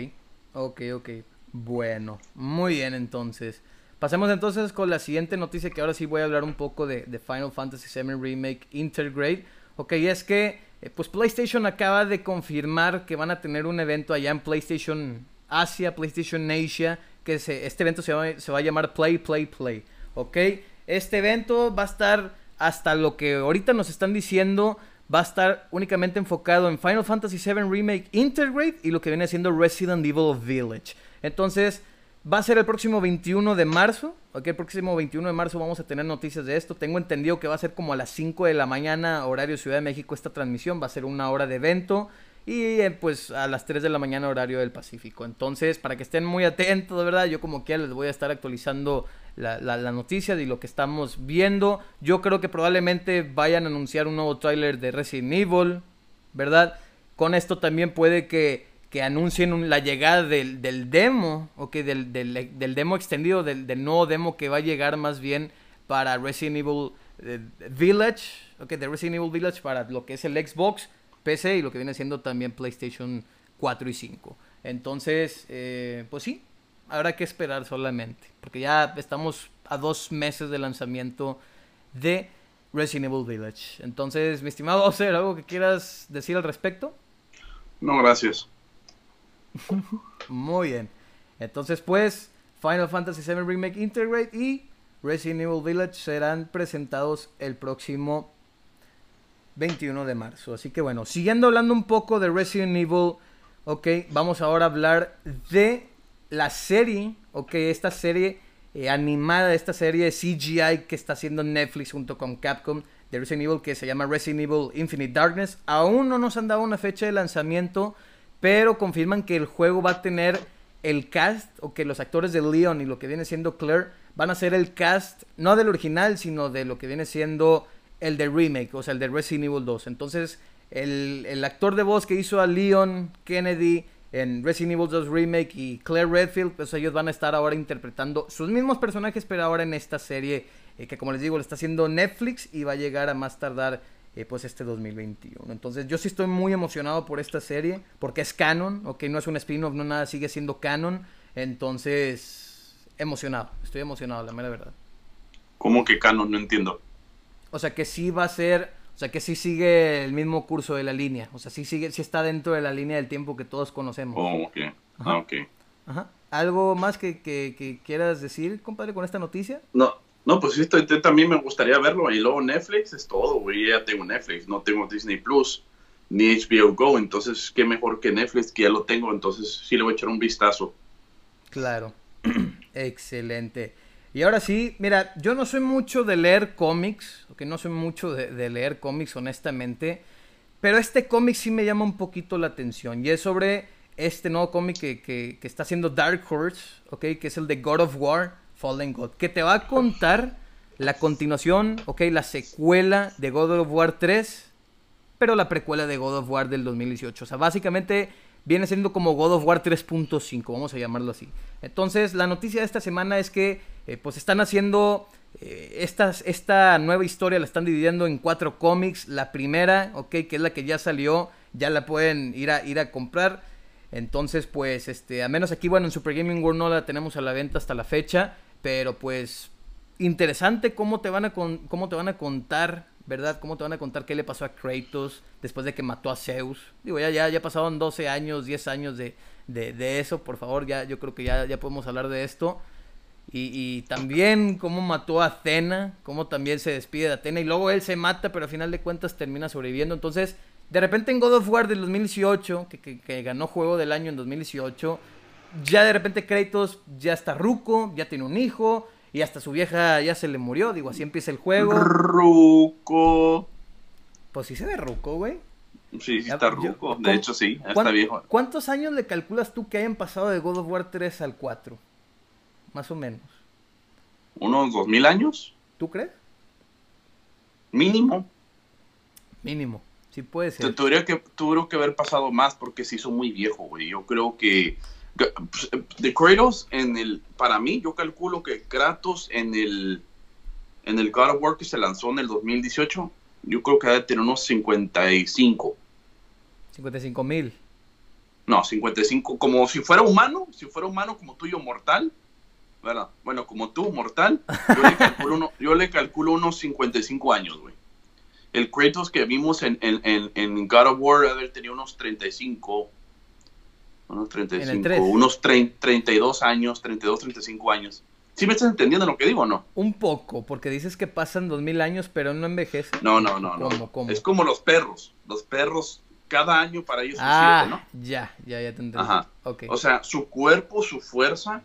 Ok, ok. Bueno, muy bien entonces. Pasemos entonces con la siguiente noticia que ahora sí voy a hablar un poco de, Final Fantasy VII Remake Intergrade. Ok, es que eh, pues PlayStation acaba de confirmar que van a tener un evento allá en PlayStation Asia, PlayStation Asia, que se, este evento se va, se va a llamar Play, Play, Play. Ok, este evento va a estar hasta lo que ahorita nos están diciendo va a estar únicamente enfocado en Final Fantasy VII Remake Intergrade y lo que viene siendo Resident Evil Village. Entonces, va a ser el próximo 21 de marzo. Ok, el próximo 21 de marzo vamos a tener noticias de esto. Tengo entendido que va a ser como a las 5 de la mañana, horario Ciudad de México, esta transmisión. Va a ser una hora de evento. Y eh, pues a las 3 de la mañana, horario del Pacífico. Entonces, para que estén muy atentos, de verdad, yo como que les voy a estar actualizando la, la, noticia de lo que estamos viendo. Yo creo que probablemente vayan a anunciar un nuevo tráiler de Resident Evil, ¿verdad? Con esto también puede que, que anuncien la llegada del, del demo, o que del, del, del, demo extendido, del, nuevo demo que va a llegar más bien para Resident Evil eh, Village, ok, de Resident Evil Village para lo que es el Xbox, PC y lo que viene siendo también PlayStation 4 y 5. Entonces, eh, pues sí, habrá que esperar solamente, porque ya estamos a dos meses de lanzamiento de Resident Evil Village. Entonces, mi estimado Oser, ¿algo que quieras decir al respecto? No, gracias. Muy bien. Entonces, pues, Final Fantasy VII Remake Integrate y Resident Evil Village serán presentados el próximo 21 de marzo. Así que bueno, siguiendo hablando un poco de Resident Evil, ok, vamos ahora a hablar de la serie, ok, esta serie eh, animada, esta serie de CGI que está haciendo Netflix junto con Capcom de Resident Evil que se llama Resident Evil Infinite Darkness. Aún no nos han dado una fecha de lanzamiento, pero confirman que el juego va a tener el cast, o que los actores de Leon y lo que viene siendo Claire van a ser el cast, no del original, sino de lo que viene siendo el de remake, o sea, el de Resident Evil 2. Entonces, el, el actor de voz que hizo a Leon Kennedy en Resident Evil 2 Remake y Claire Redfield, pues ellos van a estar ahora interpretando sus mismos personajes, pero ahora en esta serie eh, que como les digo, lo está haciendo Netflix y va a llegar a más tardar eh, pues este 2021. Entonces yo sí estoy muy emocionado por esta serie, porque es canon, ok, no es un spin-off, no nada, sigue siendo canon. Entonces, emocionado, estoy emocionado, la mera verdad. ¿Cómo que canon? No entiendo. O sea que sí va a ser o sea que sí sigue el mismo curso de la línea. O sea, sí sigue, sí está dentro de la línea del tiempo que todos conocemos. Oh, ok. Ah, ok. Ajá. ¿Algo más que, que, quieras decir, compadre, con esta noticia? No, No, pues esto también me gustaría verlo. Y luego Netflix es todo, güey. Ya tengo Netflix, no tengo Disney Plus ni HBO Go. Entonces, qué mejor que Netflix, que ya lo tengo. Entonces, sí le voy a echar un vistazo. Claro. [clears throat] Excelente. Y ahora sí, mira, yo no soy mucho de leer cómics, que no soy mucho de, leer cómics, honestamente. Pero este cómic sí me llama un poquito la atención. Y es sobre este nuevo cómic que, que, que, está haciendo Dark Horse, ¿ok? Que es el de God of War. Fallen God, que te va a contar la continuación, ok, la secuela de God of War 3, pero la precuela de God of War del 2018. O sea, básicamente viene siendo como God of War 3.5, vamos a llamarlo así. Entonces, la noticia de esta semana es que, eh, pues, están haciendo eh, esta nueva historia, la están dividiendo en cuatro cómics. La primera, ok, que es la que ya salió, ya la pueden ir a, ir a comprar. Entonces, pues, este, a menos aquí, bueno, en Super Gaming World no la tenemos a la venta hasta la fecha. Pero pues interesante cómo te van a cómo te van a contar, ¿verdad? Cómo te van a contar qué le pasó a Kratos después de que mató a Zeus. Digo, ya ya ya pasaron 12 años, 10 años de, de, eso, por favor, ya yo creo que ya ya podemos hablar de esto. Y, y, también cómo mató a Athena, cómo también se despide de Athena y luego él se mata, pero al final de cuentas termina sobreviviendo. Entonces, de repente en God of War del 2018, que, que, que ganó juego del año en 2018, ya de repente Kratos ya está ruco, ya tiene un hijo, y hasta su vieja ya se le murió, digo, así empieza el juego. Ruco. Pues sí se ve ruco, güey. Sí, sí está ruco, de hecho sí, está viejo. ¿Cuántos años le calculas tú que hayan pasado de God of War 3 al 4? Más o menos. ¿Unos dos mil años? ¿Tú crees? Mínimo. Mínimo, sí puede ser. Tendría que, tuvo que haber pasado más porque se hizo muy viejo, güey. Yo creo que pues, de Kratos en el, para mí, yo calculo que Kratos en el, en el God of War que se lanzó en el 2018, yo creo que debe tener unos 55. 55 mil. No, 55, como si fuera humano, si fuera humano como tuyo mortal, ¿verdad? Bueno, como tú, mortal, yo le calculo, uno, yo le calculo unos 55 años, güey. El Kratos que vimos en, en, en, God of War debe tener unos 35, unos 35, unos 32 años, 32, 35 años. ¿Sí me estás entendiendo lo que digo o no? Un poco, porque dices que pasan 2000 años, pero no envejece. No, no, no, no. Es como los perros. Los perros, cada año para ellos ah, ¿no? Ya, ya, ya te entendí. Ajá. O sea, su cuerpo, su fuerza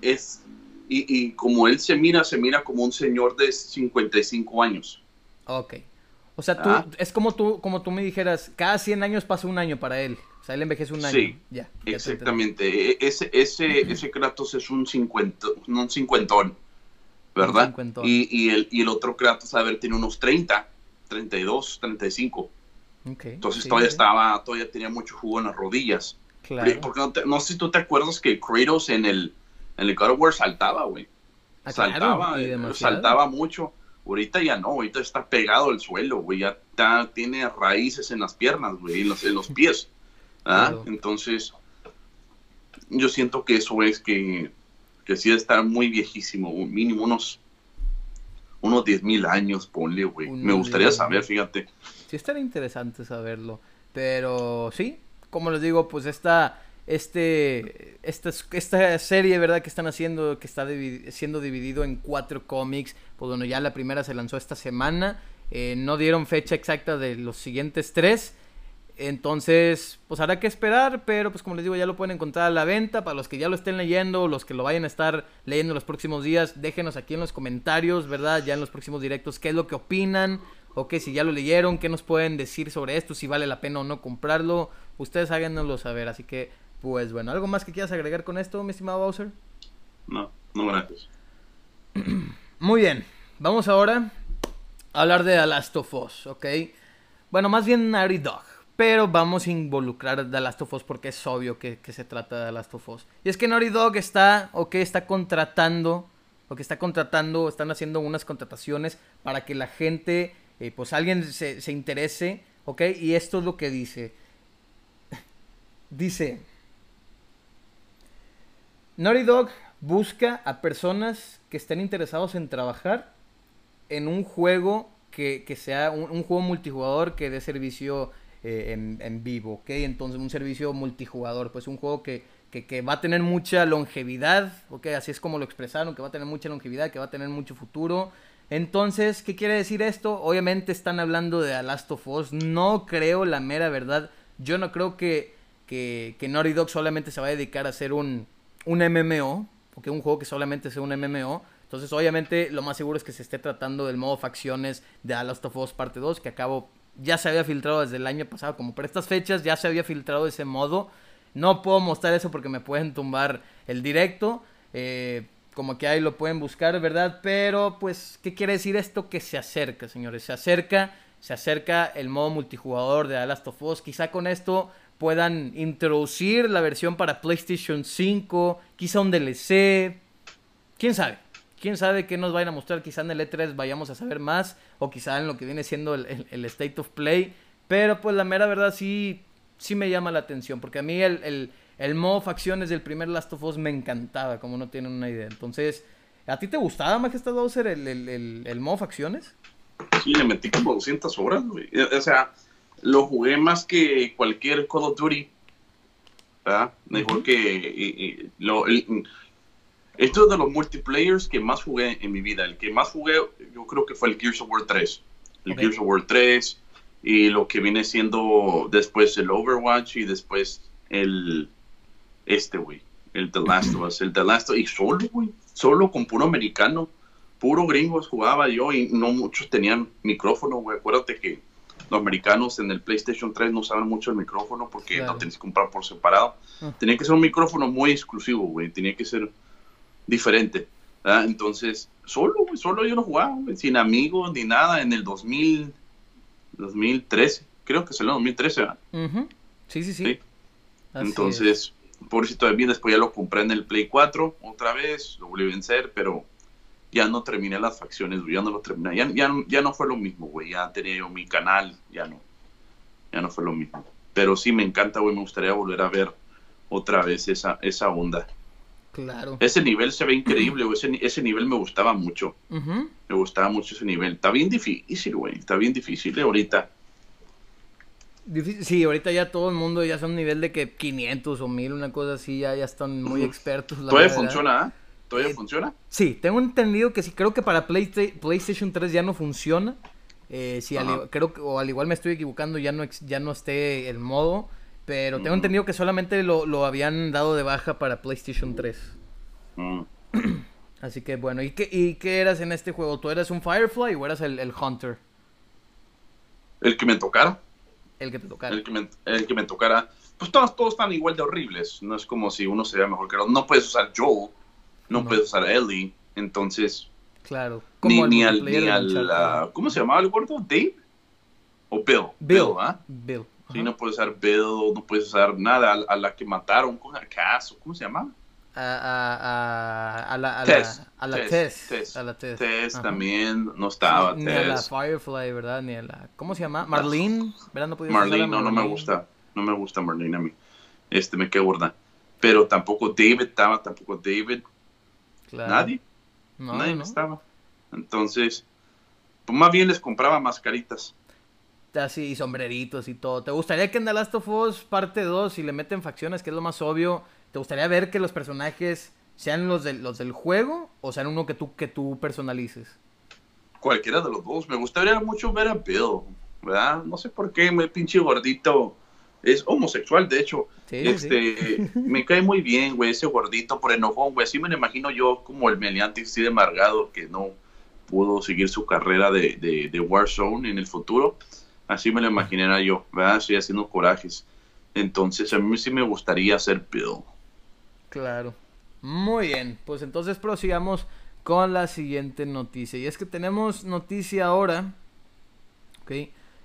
es. Y, y como él se mira, se mira como un señor de 55 años. Ok. O sea, tú, ah. es como tú, como tú me dijeras, cada 100 años pasa un año para él. O sea, él envejece un año. Sí, ya, exactamente. E, ese, ese, ese Kratos es un, cincuenta, un cincuentón, ¿verdad? cincuentón. Y, y, el, y el otro Kratos, a ver, tiene unos 30, 32, 35. Okay, Entonces todavía estaba, todavía tenía mucho jugo en las rodillas. Claro. Porque no, no, sé si tú te acuerdas que Kratos en el, en el God of War saltaba, güey. Ah, saltaba, eh, saltaba mucho. Ahorita ya no, ahorita está pegado al suelo, güey. Ya está, tiene raíces en las piernas, güey, en los, en los pies. [laughs] ¿Ah? Entonces, yo siento que eso es que, que sí está muy viejísimo, mínimo unos unos 10 mil años, ponle, güey. Me gustaría saber, fíjate. Sí, estaría interesante saberlo. Pero sí, como les digo, pues esta, este, esta, esta serie, ¿verdad? Que están haciendo, que está siendo dividido en cuatro cómics. Pues bueno, ya la primera se lanzó esta semana. Eh, no dieron fecha exacta de los siguientes tres. Entonces, pues habrá que esperar, pero pues como les digo, ya lo pueden encontrar a la venta. Para los que ya lo estén leyendo, los que lo vayan a estar leyendo los próximos días, déjenos aquí en los comentarios, ¿verdad? Ya en los próximos directos, qué es lo que opinan, o que si ya lo leyeron, qué nos pueden decir sobre esto, si vale la pena o no comprarlo. Ustedes háganoslo saber, así que, pues bueno, ¿algo más que quieras agregar con esto, mi estimado Bowser? No, no gracias. [clears throat] Muy bien, vamos ahora a hablar de The Last of Us, ¿ok? Bueno, más bien Naughty Dog. Pero vamos a involucrar a The Last of Us porque es obvio que, se trata de The Last of Us. Y es que Naughty Dog está, ok, está contratando, o que está contratando, están haciendo unas contrataciones para que la gente, eh, pues alguien se, se interese, ok. Y esto es lo que dice. [laughs] dice, Naughty Dog busca a personas que estén interesados en trabajar en un juego que, sea un, juego multijugador que dé servicio eh, en, vivo, ¿ok? Entonces un servicio multijugador, pues un juego que, que, va a tener mucha longevidad, ok, así es como lo expresaron, que va a tener mucha longevidad, que va a tener mucho futuro. Entonces, ¿qué quiere decir esto? Obviamente están hablando de The Last of Us, no creo la mera verdad, yo no creo que, que, que Naughty Dog solamente se va a dedicar a hacer un, un MMO, porque un juego que solamente sea un MMO, entonces, obviamente, lo más seguro es que se esté tratando del modo facciones de The Last of Us Parte 2, que acabo ya se había filtrado desde el año pasado, como por estas fechas ya se había filtrado ese modo. No puedo mostrar eso porque me pueden tumbar el directo. Eh, como que ahí lo pueden buscar, ¿verdad? Pero, pues, ¿qué quiere decir esto? Que se acerca, señores. Se acerca, se acerca el modo multijugador de The Last of Us. Quizá con esto puedan introducir la versión para PlayStation 5, quizá un DLC. ¿Quién sabe? quién sabe qué nos vayan a mostrar. Quizá en el E3 vayamos a saber más. O quizá en lo que viene siendo el, State of Play. Pero pues la mera verdad sí, sí me llama la atención. Porque a mí el, el, modo facciones del primer Last of Us me encantaba. Como no tienen una idea. Entonces, ¿a ti te gustaba Majestad Bowser el, el, el modo facciones? Sí, le metí como 200 horas, O sea, lo jugué más que cualquier Call of Duty. ¿Verdad? Mejor que lo, esto es de los multiplayers que más jugué en mi vida. El que más jugué, yo creo que fue el Gears of War 3. El Gears of War 3 y lo que viene siendo después el Overwatch y después el. Este, güey. El The Last of Us. El The Last of Us. Y solo, güey. Solo con puro americano. Puro gringos jugaba yo y no muchos tenían micrófono, güey. Acuérdate que los americanos en el PlayStation 3 no usaban mucho el micrófono porque no tenías que comprar por separado. Ah. Tenía que ser un micrófono muy exclusivo, güey. Tenía que ser diferente. Entonces, solo, solo yo lo jugaba, sin amigos ni nada, en el 2000, 2013, creo que salió en 2013, ¿verdad? sí, sí, sí, Entonces, por eso todavía después ya lo compré en el Play 4 otra vez, lo volví a vencer, pero ya no terminé las facciones, ya no lo terminé, ya, ya, ya no fue lo mismo, güey, ya tenía yo mi canal, ya no, ya no fue lo mismo. Pero sí me encanta, güey, me gustaría volver a ver otra vez esa, esa onda. Claro. Ese nivel se ve increíble, ese, ese nivel me gustaba mucho. Me gustaba mucho ese nivel. Está bien difícil, güey. Está bien difícil ahorita. Sí, ahorita ya todo el mundo ya son un nivel de que 500 o 1000, una cosa así, ya, ya están muy expertos. ¿Todavía funciona? ¿eh? ¿Todavía eh, funciona? Sí, tengo entendido que sí, creo que para PlayStation 3 ya no funciona. Eh, sí, creo que, o al igual me estoy equivocando, ya no, ya no esté el modo. Pero tengo entendido que solamente lo, habían dado de baja para PlayStation 3. Mm. [clears throat] Así que bueno, ¿y qué, ¿y qué eras en este juego? ¿Tú eras un Firefly o eras el, Hunter? El que me tocara. El que te tocara. El que me, el que me tocara. Pues todos, todos están igual de horribles. No es como si uno sería mejor que otro. No puedes usar Joel, no, puedes usar Ellie. Entonces. Claro. Ni, ni, al. Ni al ¿Cómo se llamaba el gordo? ¿Dave? ¿O Bill? Bill, ¿ah? Bill. Sí, no puedes usar Bill, no puedes usar nada. A, la que mataron, con acaso, ¿cómo se llama? A, a, a, la, a Tess. la, a la Tess, Tess, A la Tess. Tess también no estaba. ni a la Firefly, ¿verdad? Ni a la. ¿Cómo se llama? Marlene. ¿Verdad? No Marlene, no, no me gusta. No me gusta Marlene a mí. Este me queda gorda. Pero tampoco David estaba, tampoco David. Claro. Nadie. No, Nadie no. estaba. Entonces, pues más bien les compraba mascaritas así y sombreritos y todo. ¿Te gustaría que en The Last of Us parte 2, si le meten facciones, que es lo más obvio, te gustaría ver que los personajes sean los, de, los del juego o sean uno que tú, que tú personalices? Cualquiera de los dos. Me gustaría mucho ver a Bill, ¿verdad? No sé por qué, me pinche gordito. Es homosexual, de hecho. este, Me cae muy bien, güey, ese gordito por enojón, güey. Así me lo imagino yo como el meliante así de amargado que no pudo seguir su carrera de, de, de Warzone en el futuro. Así me lo imaginara yo, ¿verdad? Estoy haciendo corajes. Entonces, a mí sí me gustaría ser Bill. Claro. Muy bien, pues entonces prosigamos con la siguiente noticia. Y es que tenemos noticia ahora, ¿ok?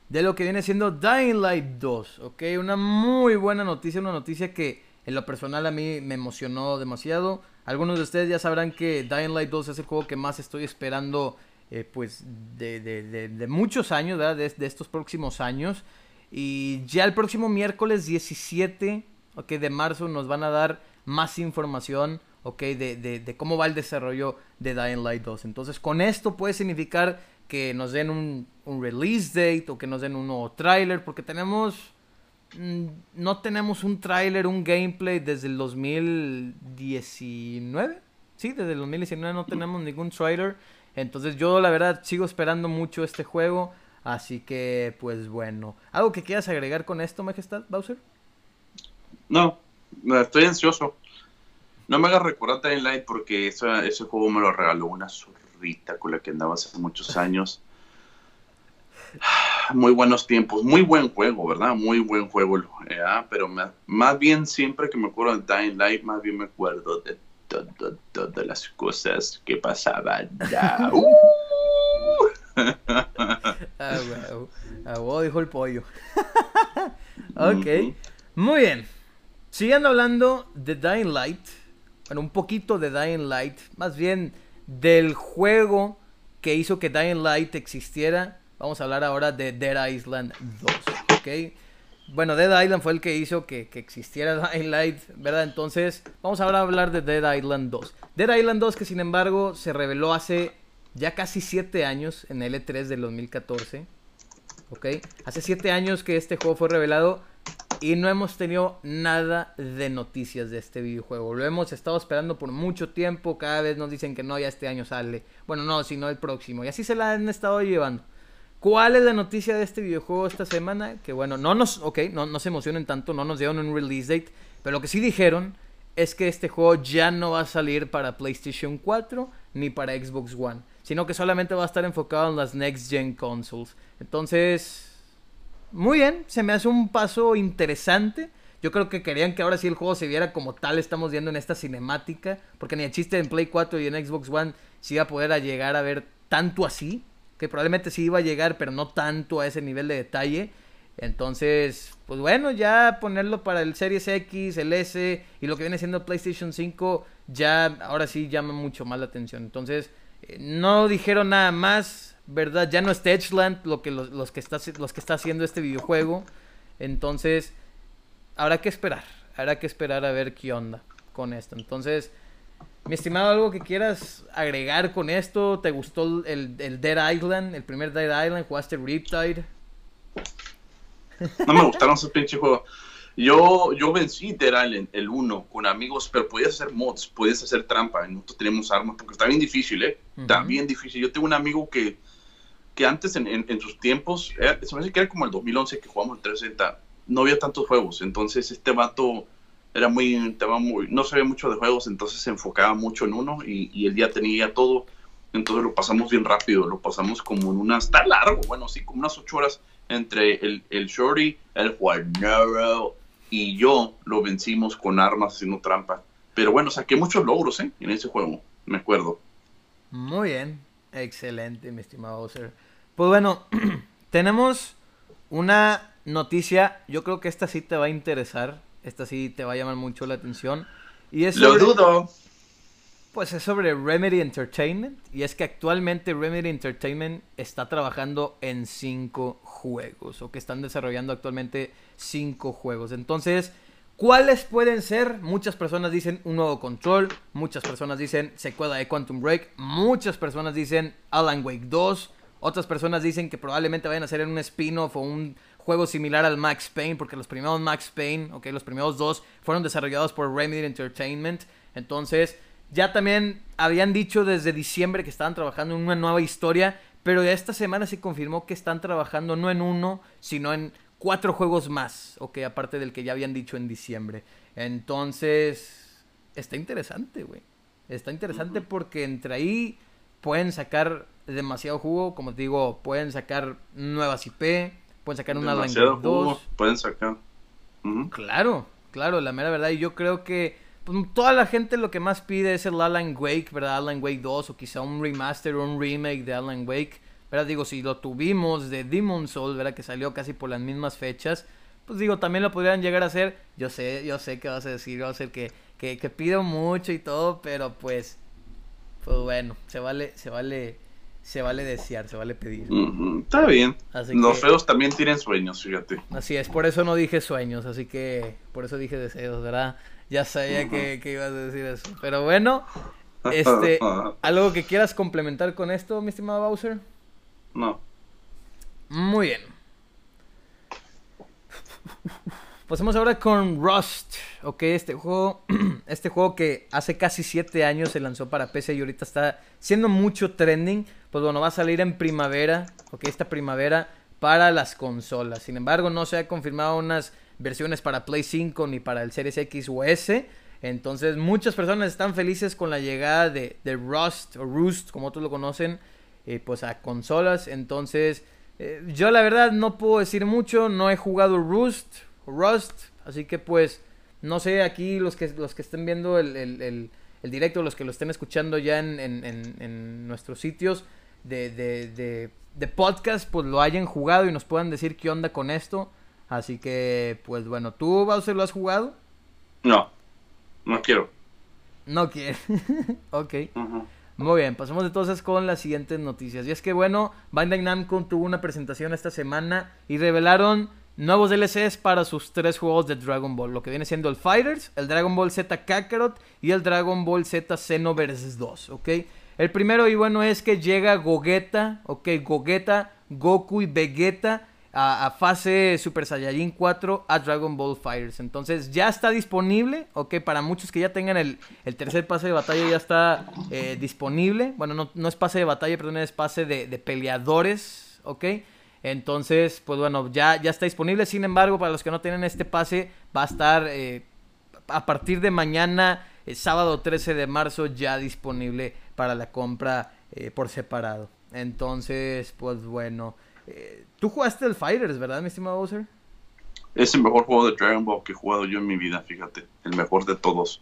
De lo que viene siendo Dying Light 2, ¿ok? Una muy buena noticia, una noticia que en lo personal a mí me emocionó demasiado. Algunos de ustedes ya sabrán que Dying Light 2 es el juego que más estoy esperando eh, pues de, de, de, muchos años. De, estos próximos años. Y ya el próximo miércoles 17 okay, de marzo nos van a dar más información okay, de, cómo va el desarrollo de Dying Light 2. Entonces con esto puede significar que nos den un, un release date o que nos den un nuevo trailer porque tenemos mm, no tenemos un tráiler, un gameplay desde el 2019. Sí, desde el 2019 no tenemos ningún trailer. Entonces yo la verdad sigo esperando mucho este juego. Así que, pues bueno. ¿Algo que quieras agregar con esto, Majestad, Bowser? No, estoy ansioso. No me hagas recordar Dying Light porque ese, juego me lo regaló una zorrita con la que andaba hace muchos años. Muy buenos tiempos, muy buen juego, ¿verdad? Muy buen juego, pero más bien siempre que me acuerdo de Dying Light, más bien me acuerdo de todas las cosas que pasaban ya. [laughs] [laughs] ah, wow. Ah, dijo el pollo. [laughs] ok, muy bien. Siguiendo hablando de Dying Light, bueno, un poquito de Dying Light, más bien del juego que hizo que Dying Light existiera Vamos a hablar ahora de Dead Island 2, ¿ok? Bueno, Dead Island fue el que hizo que, existiera [laughs] Dying Light, ¿verdad? Entonces, vamos ahora a hablar de Dead Island 2. Dead Island 2 que sin embargo se reveló hace ya casi 7 años, en el E3 del 2014, ¿ok? Hace 7 años que este juego fue revelado y no hemos tenido nada de noticias de este videojuego. Lo hemos estado esperando por mucho tiempo. Cada vez nos dicen que no, ya este año sale. Bueno, no, sino el próximo. Y así se la han estado llevando. ¿Cuál es la noticia de este videojuego esta semana? Que bueno, no nos, ok, no, no se emocionen tanto, no nos dieron un release date, pero lo que sí dijeron es que este juego ya no va a salir para PlayStation 4 ni para Xbox One, sino que solamente va a estar enfocado en las next gen consoles. Entonces, muy bien, se me hace un paso interesante. Yo creo que querían que ahora sí el juego se viera como tal estamos viendo en esta cinemática, porque ni el chiste en Play 4 y en Xbox One se iba a poder llegar a ver tanto así que probablemente sí iba a llegar, pero no tanto a ese nivel de detalle. Entonces, pues bueno, ya ponerlo para el Series X, el S y lo que viene siendo PlayStation 5, ya ahora sí llama mucho más la atención. Entonces, eh, no dijeron nada más, ¿verdad? Ya no es Edgeland lo que los, que está, los que está haciendo este videojuego. Entonces, habrá que esperar, habrá que esperar a ver qué onda con esto. Entonces, mi estimado, ¿algo que quieras agregar con esto? ¿Te gustó el, Dead Island, el primer Dead Island? ¿Jugaste Riptide? No me gustaron esos pinches juegos. Yo, yo vencí Dead Island, el 1, con amigos, pero podías hacer mods, podías hacer trampa. Nosotros tenemos armas, porque está bien difícil, ¿eh? Está bien difícil. Yo tengo un amigo que, que antes, en, en, sus tiempos, se me hace que era como el 2011 que jugamos el 360, no había tantos juegos. Entonces, este vato era muy, muy, no sabía mucho de juegos, entonces se enfocaba mucho en uno y, él ya tenía todo, entonces lo pasamos bien rápido, lo pasamos como en unas, está largo, bueno, sí, como unas ocho horas entre el, el Shorty, el Juanero y yo lo vencimos con armas haciendo trampa. Pero bueno, saqué muchos logros ¿eh? en ese juego, me acuerdo. Muy bien, excelente, mi estimado Oser. Pues bueno, [clears throat] tenemos una noticia, yo creo que esta sí te va a interesar esta sí te va a llamar mucho la atención. Y es Lo dudo. Pues es sobre Remedy Entertainment. Y es que actualmente Remedy Entertainment está trabajando en cinco juegos. O que están desarrollando actualmente cinco juegos. Entonces, ¿cuáles pueden ser? Muchas personas dicen un nuevo control. Muchas personas dicen secuela de Quantum Break. Muchas personas dicen Alan Wake 2. Otras personas dicen que probablemente vayan a hacer un spin-off o un juego similar al Max Payne, porque los primeros Max Payne, ok, los primeros dos fueron desarrollados por Remedy Entertainment. Entonces, ya también habían dicho desde diciembre que estaban trabajando en una nueva historia, pero esta semana se confirmó que están trabajando no en uno, sino en cuatro juegos más, ok, aparte del que ya habían dicho en diciembre. Entonces, está interesante, güey. Está interesante porque entre ahí pueden sacar demasiado jugo, como te digo, pueden sacar nuevas IP, Pueden sacar una Alan 2. Pueden sacar. Claro, claro, la mera verdad. Y yo creo que pues, toda la gente lo que más pide es el Alan Wake, ¿verdad? Alan Wake 2 o quizá un remaster o un remake de Alan Wake. ¿Verdad? Digo, si lo tuvimos de Demon Soul, ¿verdad? Que salió casi por las mismas fechas. Pues digo, también lo podrían llegar a hacer. Yo sé, yo sé que vas a decir, va a ser que, que, que pido mucho y todo, pero pues, pues bueno, se vale, se vale se vale desear, se vale pedir. Está bien. Los feos también tienen sueños, fíjate. Así es, por eso no dije sueños, así que por eso dije deseos, ¿verdad? Ya sabía que, ibas a decir eso. Pero bueno, este, [laughs] ¿algo que quieras complementar con esto, mi estimado Bowser? No. Muy bien. Pasemos ahora con Rust, ok, este juego, [clears throat] este juego que hace casi 7 años se lanzó para PC y ahorita está siendo mucho trending, pues bueno, va a salir en primavera, ok, esta primavera para las consolas. Sin embargo, no se ha confirmado unas versiones para Play 5 ni para el Series X o S. Entonces, muchas personas están felices con la llegada de, Rust o Roost, como otros lo conocen, eh, pues a consolas. Entonces, eh, yo la verdad no puedo decir mucho, no he jugado Roost Rust. Así que pues, no sé, aquí los que, los que estén viendo el, el, el, directo, los que lo estén escuchando ya en, en, en, nuestros sitios de, de, de, podcast, pues lo hayan jugado y nos puedan decir qué onda con esto. Así que, pues bueno, ¿tú, Bowser, lo has jugado? No, no quiero. No quiero. [laughs] ok. Muy bien, pasamos entonces con las siguientes noticias. Y es que, bueno, Bandai Namco tuvo una presentación esta semana y revelaron nuevos DLCs para sus tres juegos de Dragon Ball, lo que viene siendo el Fighters, el Dragon Ball Z Kakarot y el Dragon Ball Z Xenoverse 2, ¿ok? El primero y bueno es que llega Gogeta, ¿ok? Gogeta, Goku y Vegeta a, fase Super Saiyajin 4 a Dragon Ball Fighters. Entonces ya está disponible, ¿ok? Para muchos que ya tengan el, tercer pase de batalla ya está eh, disponible. Bueno, no, no, es pase de batalla, perdón, es pase de, de peleadores, ¿ok? Entonces, pues bueno, ya, ya está disponible. Sin embargo, para los que no tienen este pase, va a estar eh, a partir de mañana, eh, sábado 13 de marzo, ya disponible para la compra eh, por separado. Entonces, pues bueno. Tú jugaste el Fighters, ¿verdad, mi estimado Bowser? Es el mejor juego de Dragon Ball que he jugado yo en mi vida, fíjate. El mejor de todos.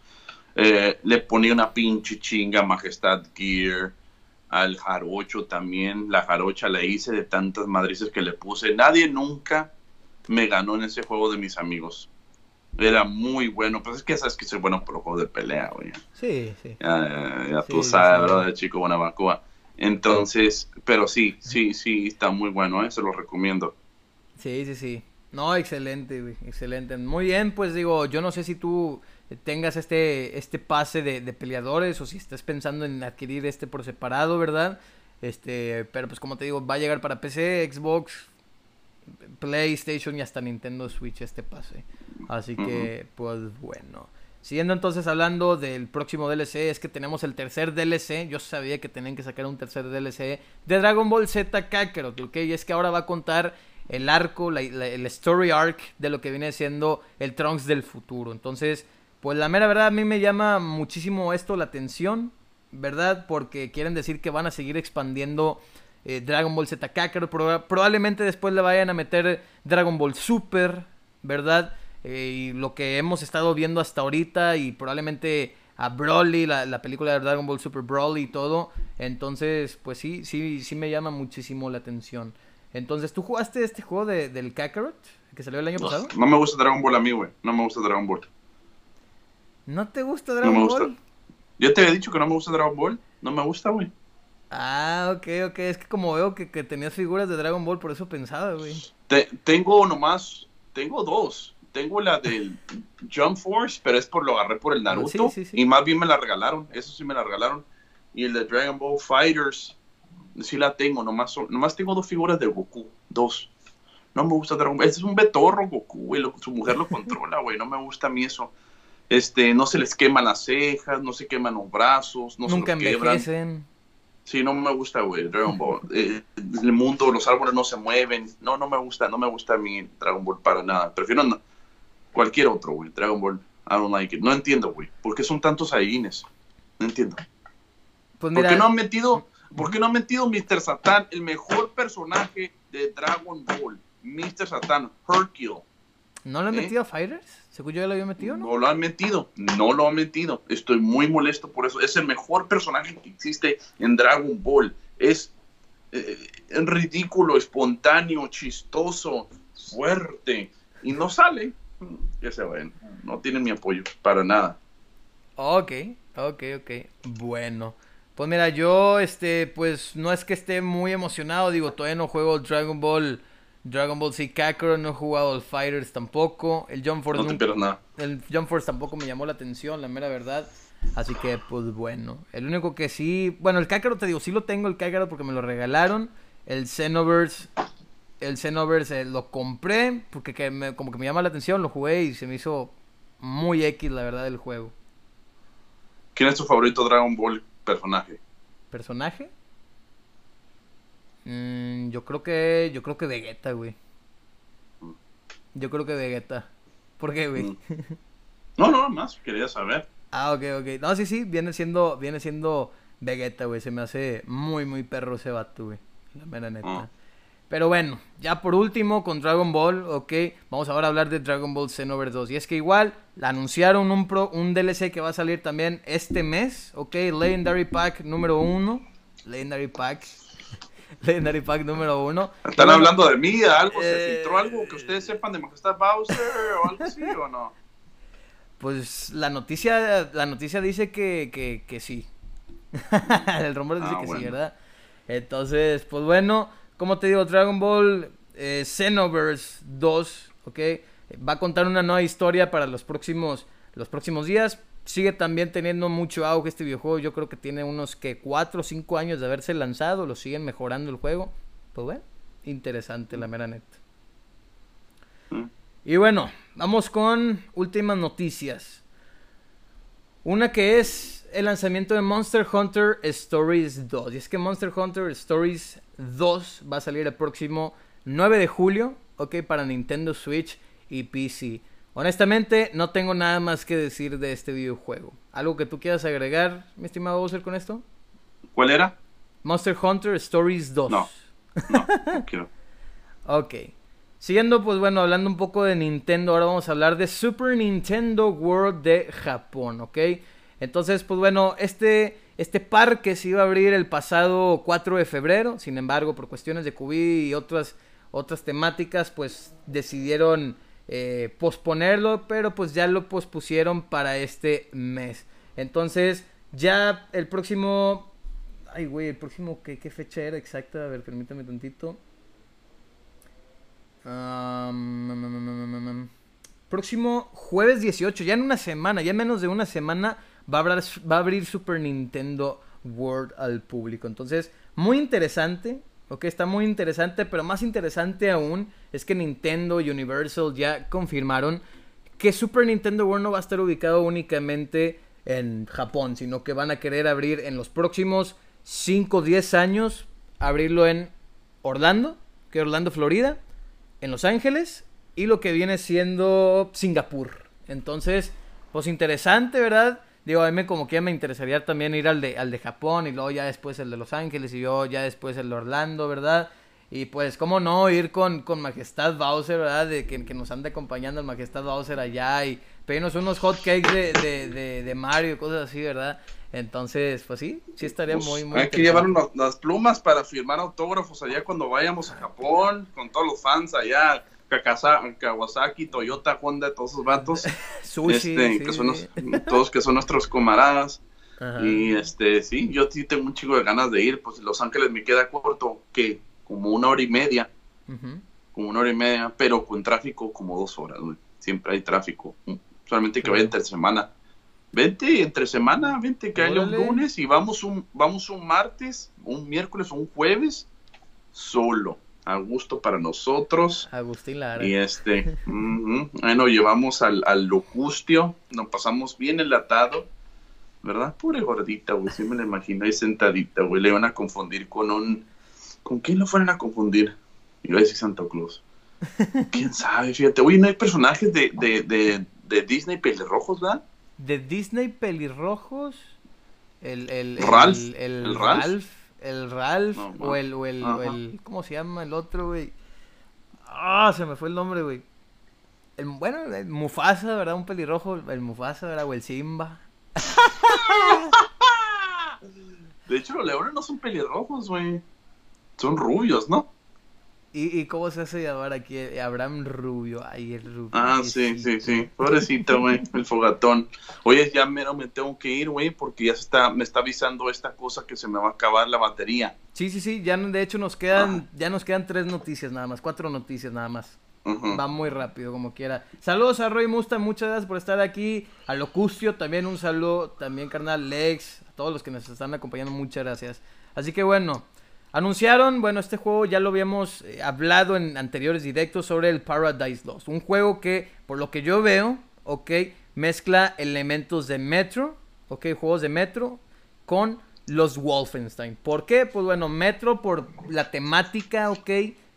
le ponía una pinche chinga Majestad Gear al jarocho también. La jarocha la hice de tantas madrices que le puse. Nadie nunca me ganó en ese juego de mis amigos. Era muy bueno. Pues es que sabes que soy bueno por los juegos de pelea, güey. Sí, sí. Ya, tú sabes, ¿verdad? De chico Buenabacoa. Entonces, pero sí, sí, sí, está muy bueno, ¿eh? Se lo recomiendo. Sí, sí, sí. No, excelente, güey. Excelente. Muy bien, pues digo, yo no sé si tú tengas este, este pase de, peleadores o si estás pensando en adquirir este por separado, ¿verdad? Este, pero pues como te digo, va a llegar para PC, Xbox, PlayStation y hasta Nintendo Switch este pase. Así que, pues bueno. Siguiendo entonces hablando del próximo DLC, es que tenemos el tercer DLC. Yo sabía que tenían que sacar un tercer DLC de Dragon Ball Z Kakarot, ¿ok? Y es que ahora va a contar el arco, el story arc de lo que viene siendo el Trunks del futuro. Entonces, pues la mera verdad a mí me llama muchísimo esto la atención, ¿verdad? Porque quieren decir que van a seguir expandiendo eh, Dragon Ball Z Kakarot. probablemente después le vayan a meter Dragon Ball Super, ¿verdad? Eh, y lo que hemos estado viendo hasta ahorita y probablemente a Broly, la, película de Dragon Ball Super Broly y todo. Entonces, pues sí, sí, sí me llama muchísimo la atención. Entonces, ¿tú jugaste este juego de, del Kakarot que salió el año pasado? No me gusta Dragon Ball a mí, güey. No me gusta Dragon Ball. ¿No te gusta Dragon Ball? Yo te había dicho que no me gusta Dragon Ball. No me gusta, güey. Ah, ok, ok. Es que como veo que, tenías figuras de Dragon Ball, por eso pensaba, güey. tengo nomás, tengo dos. Tengo la del Jump Force, pero es por lo agarré por el ah, Naruto. Y más bien me la regalaron. Eso sí me la regalaron. Y el de Dragon Ball Fighters, sí la tengo. Nomás, nomás tengo dos figuras de Goku. Dos. No me gusta Dragon Ball. Ese es un betorro, Goku, güey. Su mujer lo controla, güey. No me gusta a mí eso este, no se les queman las cejas, no se queman los brazos, no Nunca se envejecen. Sí, no me gusta, güey, Dragon [laughs] Ball. Eh, el mundo, los árboles no se mueven. No, no me gusta, no me gusta a mí Dragon Ball para nada. Prefiero cualquier otro, güey, Dragon Ball. I don't like it. No entiendo, güey. ¿Por qué son tantos Saiyajines? No entiendo. Pues ¿Por qué no han metido, por qué no han metido Mr. Satan, el mejor personaje de Dragon Ball? Mr. Satan, Hercule. ¿No lo han ¿Eh? metido a Fighters? Según yo ya lo había metido, ¿no? No lo han metido, no lo han metido. Estoy muy molesto por eso. Es el mejor personaje que existe en Dragon Ball. Es eh, ridículo, espontáneo, chistoso, fuerte. Y no sale. Ya se ven. No tienen mi apoyo, para nada. Ok, ok, ok. Bueno. Pues mira, yo, este, pues no es que esté muy emocionado. Digo, todavía no juego Dragon Ball Dragon Ball Z Kakarot, no he jugado el Fighters tampoco. El Jump Force El Jump Force tampoco me llamó la atención, la mera verdad. Así que, pues bueno. El único que sí. Bueno, el Kakarot te digo, sí lo tengo el Kakarot porque me lo regalaron. El Xenoverse. el Xenoverse lo compré porque que me- como que me llama la atención, lo jugué y se me hizo muy X la verdad el juego. ¿Quién es tu favorito Dragon Ball personaje? ¿Personaje? Mm, yo creo que yo creo que Vegeta, güey. Yo creo que Vegeta. ¿Por qué, güey? Mm. [laughs] No, no, más, quería saber. Ah, ok, ok. No, sí, sí, viene siendo, viene siendo Vegeta, güey. Se me hace muy, muy perro ese vato, güey. La mera neta. Ah. Pero bueno, ya por último con Dragon Ball, ok. Vamos ahora a hablar de Dragon Ball Xenoverse 2. Y es que igual anunciaron un, pro, un DLC que va a salir también este mes, ok. Legendary Pack número 1. Legendary Pack. [laughs] Legendary Pack número 1. ¿Están hablando de mí? ¿Algo? ¿Se Eh, filtró algo que ustedes sepan de Majestad Bowser o algo así o no? Pues la noticia, la noticia dice que, que, que sí. [laughs] El rumor dice Ah, que sí. ¿verdad? Entonces, pues bueno, como te digo, Dragon Ball eh, Xenoverse 2, ¿ok? Va a contar una nueva historia para los próximos, los próximos días. Sigue también teniendo mucho auge este videojuego. Yo creo que tiene unos que 4 o 5 años de haberse lanzado. Lo siguen mejorando el juego. Pues bueno, interesante la mera neta. Mm. Y bueno, vamos con últimas noticias. Una que es el lanzamiento de Monster Hunter Stories 2. Y es que Monster Hunter Stories 2 va a salir el próximo 9 de julio, ok, para Nintendo Switch y PC. Honestamente, no tengo nada más que decir de este videojuego. ¿Algo que tú quieras agregar, mi estimado Bowser, con esto? ¿Cuál era? Monster Hunter Stories 2. No. No, no [laughs] quiero. Ok. Siguiendo, pues bueno, hablando un poco de Nintendo, ahora vamos a hablar de Super Nintendo World de Japón, ¿ok? Entonces, pues bueno, este, este parque se iba a abrir el pasado 4 de febrero, sin embargo, por cuestiones de COVID y otras, otras temáticas, pues decidieron eh, posponerlo, pero pues ya lo pospusieron para este mes. Entonces, ya el próximo... Ay, güey, el próximo, ¿qué, qué fecha era exacta? A ver, permítame tantito. Mm, mm, mm, próximo jueves 18, ya en una semana, ya en menos de una semana, va a, va a abrir Super Nintendo World al público. Entonces, muy interesante, ok, está muy interesante, pero más interesante aún es que Nintendo y Universal ya confirmaron que Super Nintendo World no va a estar ubicado únicamente en Japón, sino que van a querer abrir en los próximos 5 o 10 años, abrirlo en Orlando, que es Orlando, Florida, en Los Ángeles y lo que viene siendo Singapur. Entonces, pues interesante, ¿verdad? Digo, a mí como que ya me interesaría también ir al de, al de Japón y luego ya después el de Los Ángeles y yo ya después el de Orlando, ¿verdad? Y pues, ¿cómo no ir con, con Majestad Bowser, ¿verdad? De que, que nos ande acompañando el Majestad Bowser allá y pedirnos unos hot cakes de, de, de, de Mario y cosas así, ¿verdad? Entonces, pues sí, sí estaría Pues, muy, muy hay que llevar unas, las plumas para firmar autógrafos allá cuando vayamos a Japón, con todos los fans allá, Kawasaki, Toyota, Honda, todos esos vatos, [laughs] Sushi, este, sí. que son los- todos que son nuestros camaradas. Ajá. Y este, sí, yo sí tengo un chico de ganas de ir, pues Los Ángeles me queda corto, que como una hora y media, como una hora y media, pero con tráfico como dos horas, güey. Siempre hay tráfico, solamente que vaya entre semana. Vente entre semana, vente que haya un lunes y vamos un, vamos un martes, un miércoles o un jueves, solo, a gusto para nosotros. Agustín Lara. Y este, nos llevamos al, al locustio, nos pasamos bien enlatado, ¿verdad? Pura gordita, güey, sí me la imagino ahí sentadita, güey, le iban a confundir con un... ¿Con quién lo fueron a confundir? Iba a decir Santa Claus. [laughs] ¿Quién sabe? Fíjate, oye, ¿no hay personajes de, de, de, de Disney pelirrojos, verdad? De Disney pelirrojos. El, el, el- Ralph, El, el Ralph. Ralph. El Ralph. No, o el, o el, o el- ¿Cómo se llama el otro, güey? Ah, se me fue el nombre, güey. El, bueno, el Mufasa, ¿verdad? Un pelirrojo. El Mufasa, ¿verdad? O el Simba. [laughs] De hecho, los leones no son pelirrojos, güey. Son rubios, ¿no? ¿Y, y cómo se hace llamar aquí? Abraham Rubio. Ay, el Rubio. Ah, sí, sí, sí. Pobrecito, güey, el fogatón. Oye, ya mero me tengo que ir, güey, porque ya se está, me está avisando esta cosa que se me va a acabar la batería. Sí, sí, sí. Ya de hecho nos quedan, ya nos quedan tres noticias nada más. Cuatro noticias nada más. Va muy rápido, como quiera. Saludos a Roy Musta, muchas gracias por estar aquí. A Locustio, también un saludo. También, carnal, Lex. A todos los que nos están acompañando, muchas gracias. Así que bueno, Anunciaron, bueno, este juego ya lo habíamos eh, hablado en anteriores directos sobre el Paradise Lost. Un juego que, por lo que yo veo, ok, mezcla elementos de Metro, ok, juegos de Metro, con los Wolfenstein. ¿Por qué? Pues bueno, Metro por la temática, ok,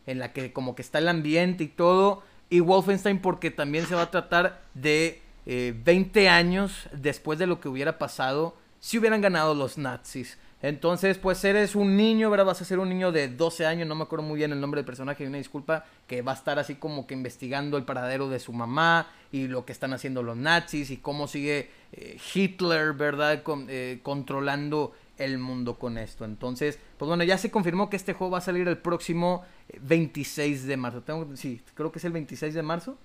en la que como que está el ambiente y todo. Y Wolfenstein porque también se va a tratar de 20 eh, años después de lo que hubiera pasado si hubieran ganado los nazis. Entonces, pues eres un niño, ¿verdad? Vas a ser un niño de 12 años, no me acuerdo muy bien el nombre del personaje, una disculpa, que va a estar así como que investigando el paradero de su mamá y lo que están haciendo los nazis y cómo sigue eh, Hitler, ¿verdad? Eh, controlando el mundo con esto. Entonces, pues bueno, ya se confirmó que este juego va a salir el próximo 26 de marzo. Tengo, sí, creo que es el 26 de marzo.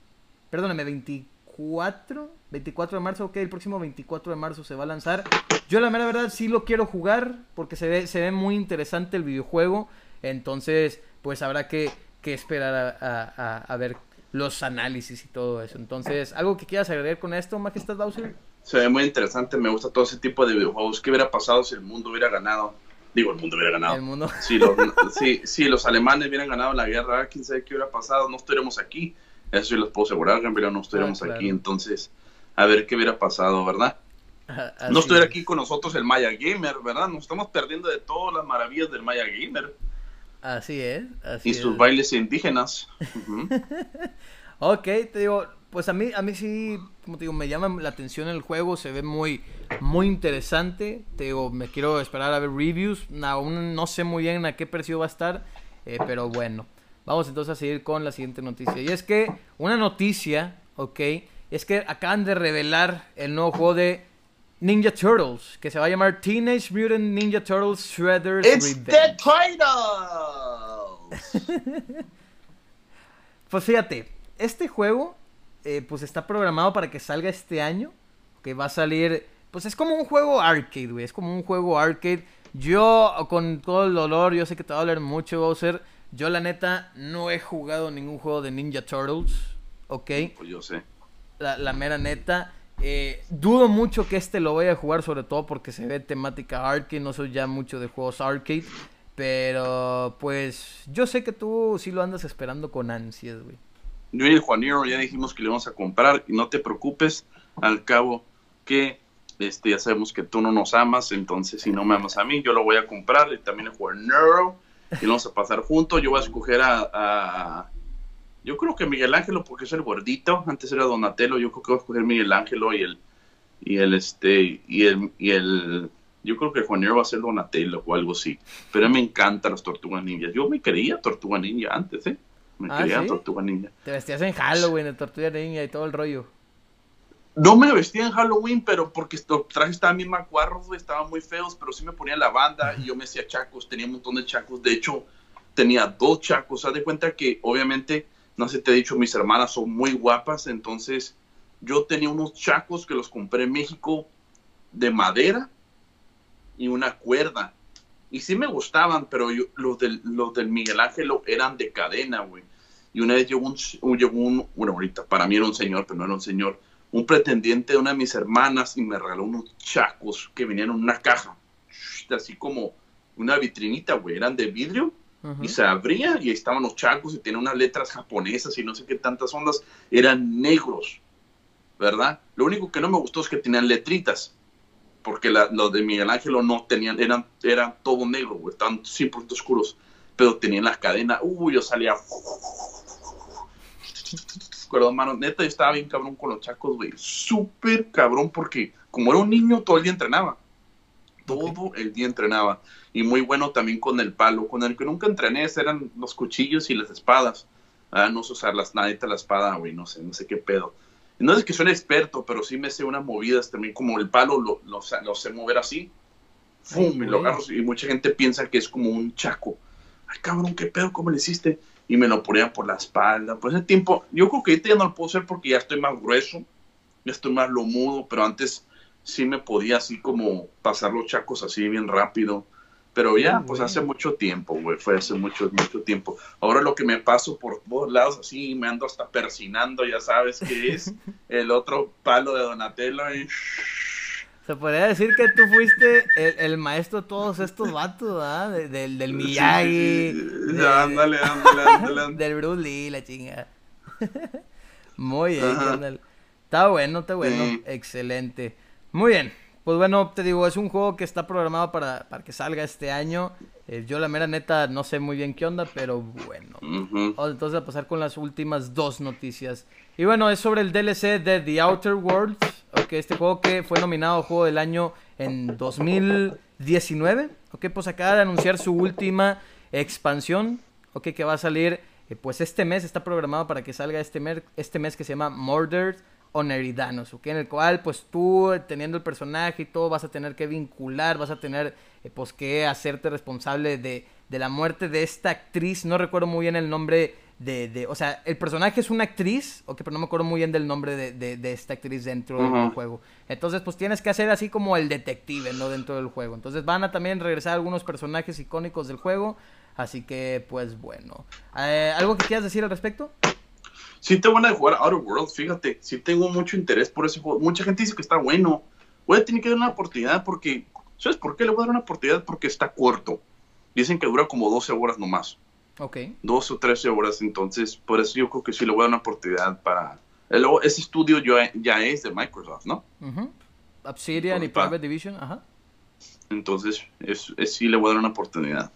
Perdóname, 24, 24 de marzo, ok, el próximo 24 de marzo se va a lanzar. Yo la mera verdad sí lo quiero jugar porque se ve, se ve muy interesante el videojuego. Entonces, pues habrá que, esperar a, ver los análisis y todo eso. Entonces, ¿algo que quieras agregar con esto, Majestad Bowser? Se ve muy interesante, me gusta todo ese tipo de videojuegos. ¿Qué hubiera pasado si el mundo hubiera ganado? Digo, el mundo hubiera ganado. El mundo. Si los, si, los alemanes hubieran ganado la guerra, quién sabe qué hubiera pasado, no estaríamos aquí. Eso sí les puedo asegurar, pero no estaríamos ah, aquí. Entonces, a ver qué hubiera pasado, ¿verdad? no estuviera aquí con nosotros el Maya Gamer, ¿verdad? Nos estamos perdiendo de todas las maravillas del Maya Gamer. Así es. y sus bailes indígenas. [laughs] ok, te digo, pues a mí, a mí sí, como te digo, me llama la atención el juego, se ve muy, muy interesante. Te digo, me quiero esperar a ver reviews. Aún no sé muy bien a qué precio va a estar, eh, pero bueno. Vamos entonces a seguir con la siguiente noticia. Y es que una noticia, ok, es que acaban de revelar el nuevo juego de Ninja Turtles, que se va a llamar Teenage Mutant Ninja Turtles Shredder's It's The [laughs] pues fíjate, este juego eh, pues está programado para que salga este año, que va a salir, pues es como un juego arcade, güey, es como un juego arcade. Yo, con todo el dolor, yo sé que te va a doler mucho, Bowser. Yo, la neta, no he jugado ningún juego de Ninja Turtles, ¿ok? Pues yo sé. La, mera neta. Eh, dudo mucho que este lo vaya a jugar, sobre todo porque se ve temática arcade. No soy ya mucho de juegos arcade. Pero, pues, yo sé que tú sí lo andas esperando con ansias, güey yo y el Juanero ya dijimos que le vamos a comprar y no te preocupes, al cabo que este, ya sabemos que tú no nos amas, entonces si no me amas a mí, yo lo voy a comprar y también el Juanero y lo vamos a pasar juntos. Yo voy a escoger a, yo creo que Miguel Ángelo porque es el gordito, antes era Donatello, yo creo que voy a escoger Miguel Ángelo y el y el este y el y el yo creo que el Juanero va a ser Donatello o algo así, pero me encantan las tortugas ninjas. Yo me quería tortuga ninja antes, ¿eh? Me ah, quería Tortuga Ninja. Te vestías en Halloween de Tortuga Ninja y todo el rollo. No me vestía en Halloween, pero porque estos trajes estaban bien macuarros, estaban muy feos, pero sí me ponía la banda y yo me hacía chacos, tenía un montón de chacos. De hecho, tenía dos chacos. Haz de cuenta que, obviamente, no sé, te he dicho, mis hermanas son muy guapas, entonces yo tenía unos chacos que los compré en México de madera y una cuerda. Y sí me gustaban, pero los, del, los del Miguel Ángel eran de cadena, güey. Y una vez llegó un, llegó un, bueno, ahorita para mí era un señor, pero no era un señor, un pretendiente de una de mis hermanas y me regaló unos chacos que venían en una caja, así como una vitrinita, güey, eran de vidrio y se abría y estaban los chacos y tenían unas letras japonesas y no sé qué tantas ondas, eran negros, ¿verdad? Lo único que no me gustó es que tenían letritas porque los de Miguel Ángelo no tenían, eran, eran todo negro, estaban 100% oscuros, pero tenían las cadenas, uy, yo salía. Perdón, mano, neta, yo estaba bien cabrón con los chacos, güey, súper cabrón, porque como era un niño, todo el día entrenaba. Todo el día entrenaba. Y muy bueno también con el palo. Con el que nunca entrené eran los cuchillos y las espadas. Ah, no sé usar las, neta la espada, güey, no sé, no sé qué pedo no es que soy experto, pero sí me sé unas movidas también, como el palo lo, lo, sé mover así. ¡Fum! y, lo agarro, y mucha gente piensa que es como un chaco. Ay, cabrón, ¿qué pedo? ¿Cómo le hiciste? Y me lo ponían por la espalda. Pues ese tiempo, yo creo que ahorita ya no lo puedo hacer porque ya estoy más grueso, ya estoy más lomudo, pero antes sí me podía así como pasar los chacos así bien rápido. Pero ya, pues hace mucho tiempo, güey, fue hace mucho, mucho tiempo. Ahora lo que me paso por todos lados, así me ando hasta persinando, ya sabes que es [laughs] el otro palo de Donatello. Y... Se podría decir que tú fuiste el, maestro de todos estos vatos, ¿ah? del, del Miyagi. ándale, ándale, ándale. [laughs] Del Bruce Lee, la chinga. [laughs] Muy bien, Está bueno, está bueno. Excelente. Muy bien. Pues bueno, te digo, es un juego que está programado para, para que salga este año. Eh, yo la mera neta no sé muy bien qué onda, pero bueno. entonces a pasar con las últimas dos noticias. Y bueno, es sobre el DLC de The Outer Worlds. Ok, este juego que fue nominado Juego del Año en 2019. Ok, pues acaba de anunciar su última expansión. Ok, que va a salir eh, pues este mes. Está programado para que salga este, este mes que se llama Murdered Oneridanos, ¿ok? En el cual, pues tú, teniendo el personaje y todo, vas a tener que vincular, vas a tener, eh, pues, que hacerte responsable de, de, la muerte de esta actriz. No recuerdo muy bien el nombre de, de, o sea, el personaje es una actriz, ok, pero no me acuerdo muy bien del nombre de, de esta actriz dentro del juego. Entonces, pues tienes que hacer así como el detective, ¿no? Dentro del juego. Entonces van a también regresar algunos personajes icónicos del juego. Así que, pues bueno. Eh, ¿Algo que quieras decir al respecto? Sí tengo ganas de jugar Outer Worlds, fíjate, sí tengo mucho interés por ese juego. Mucha gente dice que está bueno. Voy a tener que dar una oportunidad porque, ¿sabes por qué le voy a dar una oportunidad? Porque está corto. Dicen que dura como 12 horas nomás. Ok. 12 o 13 horas, entonces por eso yo creo que sí le voy a dar una oportunidad para... Eh, luego, ese estudio ya, ya es de Microsoft, ¿no? Obsidian y Private Division, ajá. Entonces, es, sí le voy a dar una oportunidad.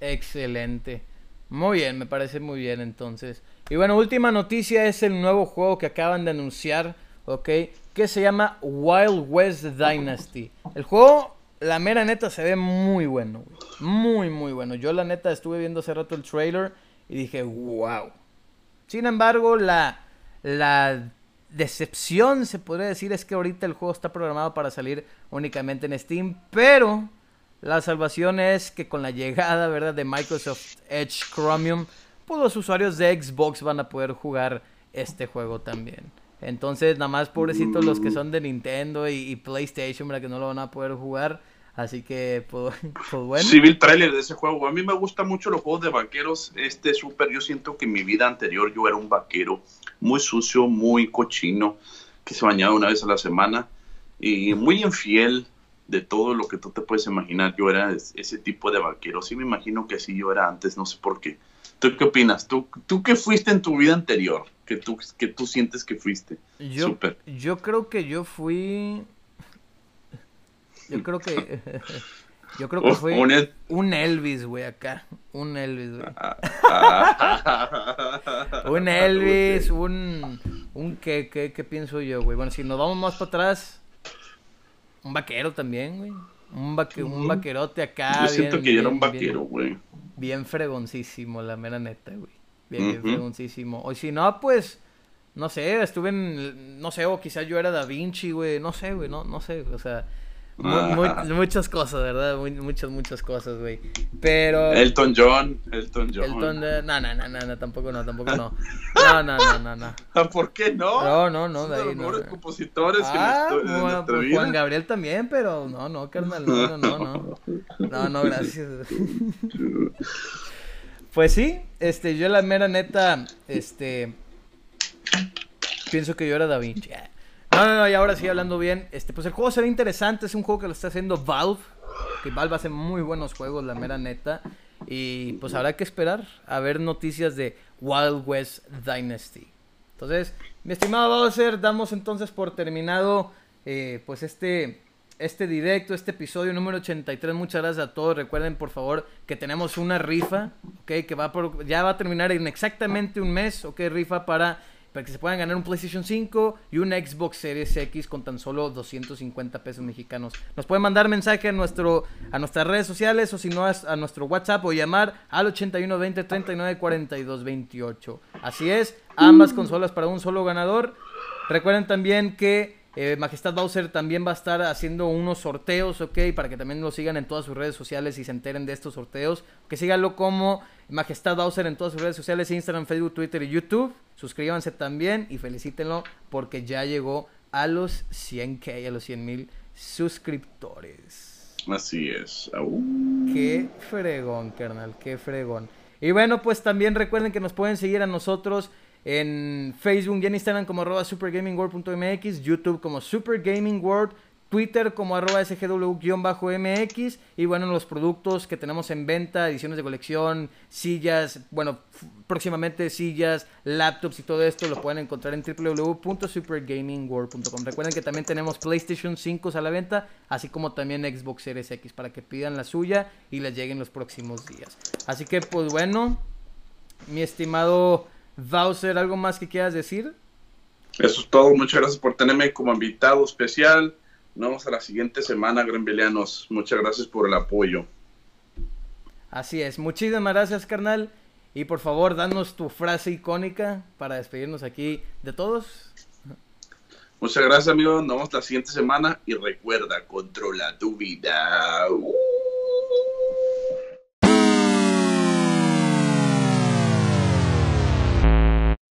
Excelente. Muy bien, me parece muy bien entonces. Y bueno, última noticia es el nuevo juego que acaban de anunciar, ¿ok? Que se llama Wild West Dynasty. El juego, la mera neta, se ve muy bueno, Muy, muy bueno. Yo la neta estuve viendo hace rato el trailer y dije, wow. Sin embargo, la, la decepción, se podría decir, es que ahorita el juego está programado para salir únicamente en Steam, pero la salvación es que con la llegada, ¿verdad?, de Microsoft Edge Chromium pues los usuarios de Xbox van a poder jugar este juego también. Entonces, nada más pobrecitos los que son de Nintendo y, PlayStation, ¿verdad? Que no lo van a poder jugar. Así que, pues, [laughs] pues bueno. Sí, vi el trailer de ese juego. A mí me gustan mucho los juegos de vaqueros. Este súper, yo siento que en mi vida anterior yo era un vaquero muy sucio, muy cochino, que se bañaba una vez a la semana y muy infiel de todo lo que tú te puedes imaginar. Yo era ese tipo de vaquero. Sí me imagino que así yo era antes, no sé por qué. ¿Tú qué opinas? ¿Tú, ¿Tú qué fuiste en tu vida anterior? Que tú, que tú sientes que fuiste. Yo, yo creo que yo fui. Yo creo que. [laughs] Yo creo que fui un Elvis, güey, acá. Un Elvis, güey. [laughs] un Elvis, un. Un qué, qué, qué pienso yo, güey. Bueno, si nos vamos más para atrás. Un vaquero también, güey. Un, un vaquerote acá. Yo siento que yo era un vaquero, güey bien fregoncísimo, la mera neta, güey. Bien, bien fregoncísimo. O si no, pues, no sé, estuve en, no sé, o quizás yo era Da Vinci, güey, no sé, güey, no, no sé, o sea, muchas cosas, ¿verdad? muchas, muchas cosas, güey. Pero... Elton John, Elton John. Elton, no, no, no, no, tampoco no, tampoco no. No, no, no, no, no. ¿Por qué no? No, no, no, de ahí no. compositores ah, que bueno, pues Juan Gabriel también, pero no, no, carnal, no, no, no, no. No, no, gracias. Pues sí, este, yo la mera neta, este, pienso que yo era Da Vinci. No, no, y ahora sí, hablando bien, este, pues el juego se interesante, es un juego que lo está haciendo Valve, que Valve hace muy buenos juegos, la mera neta, y pues habrá que esperar a ver noticias de Wild West Dynasty. Entonces, mi estimado Bowser, damos entonces por terminado, eh, pues este, este directo, este episodio número 83. Muchas gracias a todos. Recuerden, por favor, que tenemos una rifa, ok, que va por, ya va a terminar en exactamente un mes, ok, rifa para para que se puedan ganar un PlayStation 5 y un Xbox Series X con tan solo 250 pesos mexicanos. Nos pueden mandar mensaje a, nuestro, a nuestras redes sociales o si no a, nuestro WhatsApp o llamar al 8120 39 42 28. Así es, ambas consolas para un solo ganador. Recuerden también que eh, Majestad Bowser también va a estar haciendo unos sorteos, ok, para que también lo sigan en todas sus redes sociales y se enteren de estos sorteos. Que síganlo como Majestad Bowser en todas sus redes sociales, Instagram, Facebook, Twitter y YouTube. Suscríbanse también y felicítenlo porque ya llegó a los 100k, a los 100 mil suscriptores. Así es. Qué fregón, carnal, qué fregón. Y bueno, pues también recuerden que nos pueden seguir a nosotros en Facebook y en Instagram como arroba supergamingworld.mx, YouTube como supergamingworld, Twitter como arroba sgw-mx y bueno, los productos que tenemos en venta, ediciones de colección, sillas, bueno, próximamente sillas, laptops y todo esto lo pueden encontrar en www.supergamingworld.com. Recuerden que también tenemos PlayStation 5 a la venta, así como también Xbox Series X para que pidan la suya y les lleguen los próximos días. Así que pues bueno, mi estimado Bowser, ¿algo más que quieras decir? Eso es todo, muchas gracias por tenerme como invitado especial. Nos vemos a la siguiente semana, Granvelianos. Muchas gracias por el apoyo. Así es, muchísimas gracias, carnal. Y por favor, danos tu frase icónica para despedirnos aquí de todos. Muchas gracias, amigo. Nos vemos la siguiente semana y recuerda, controla tu vida. Uh.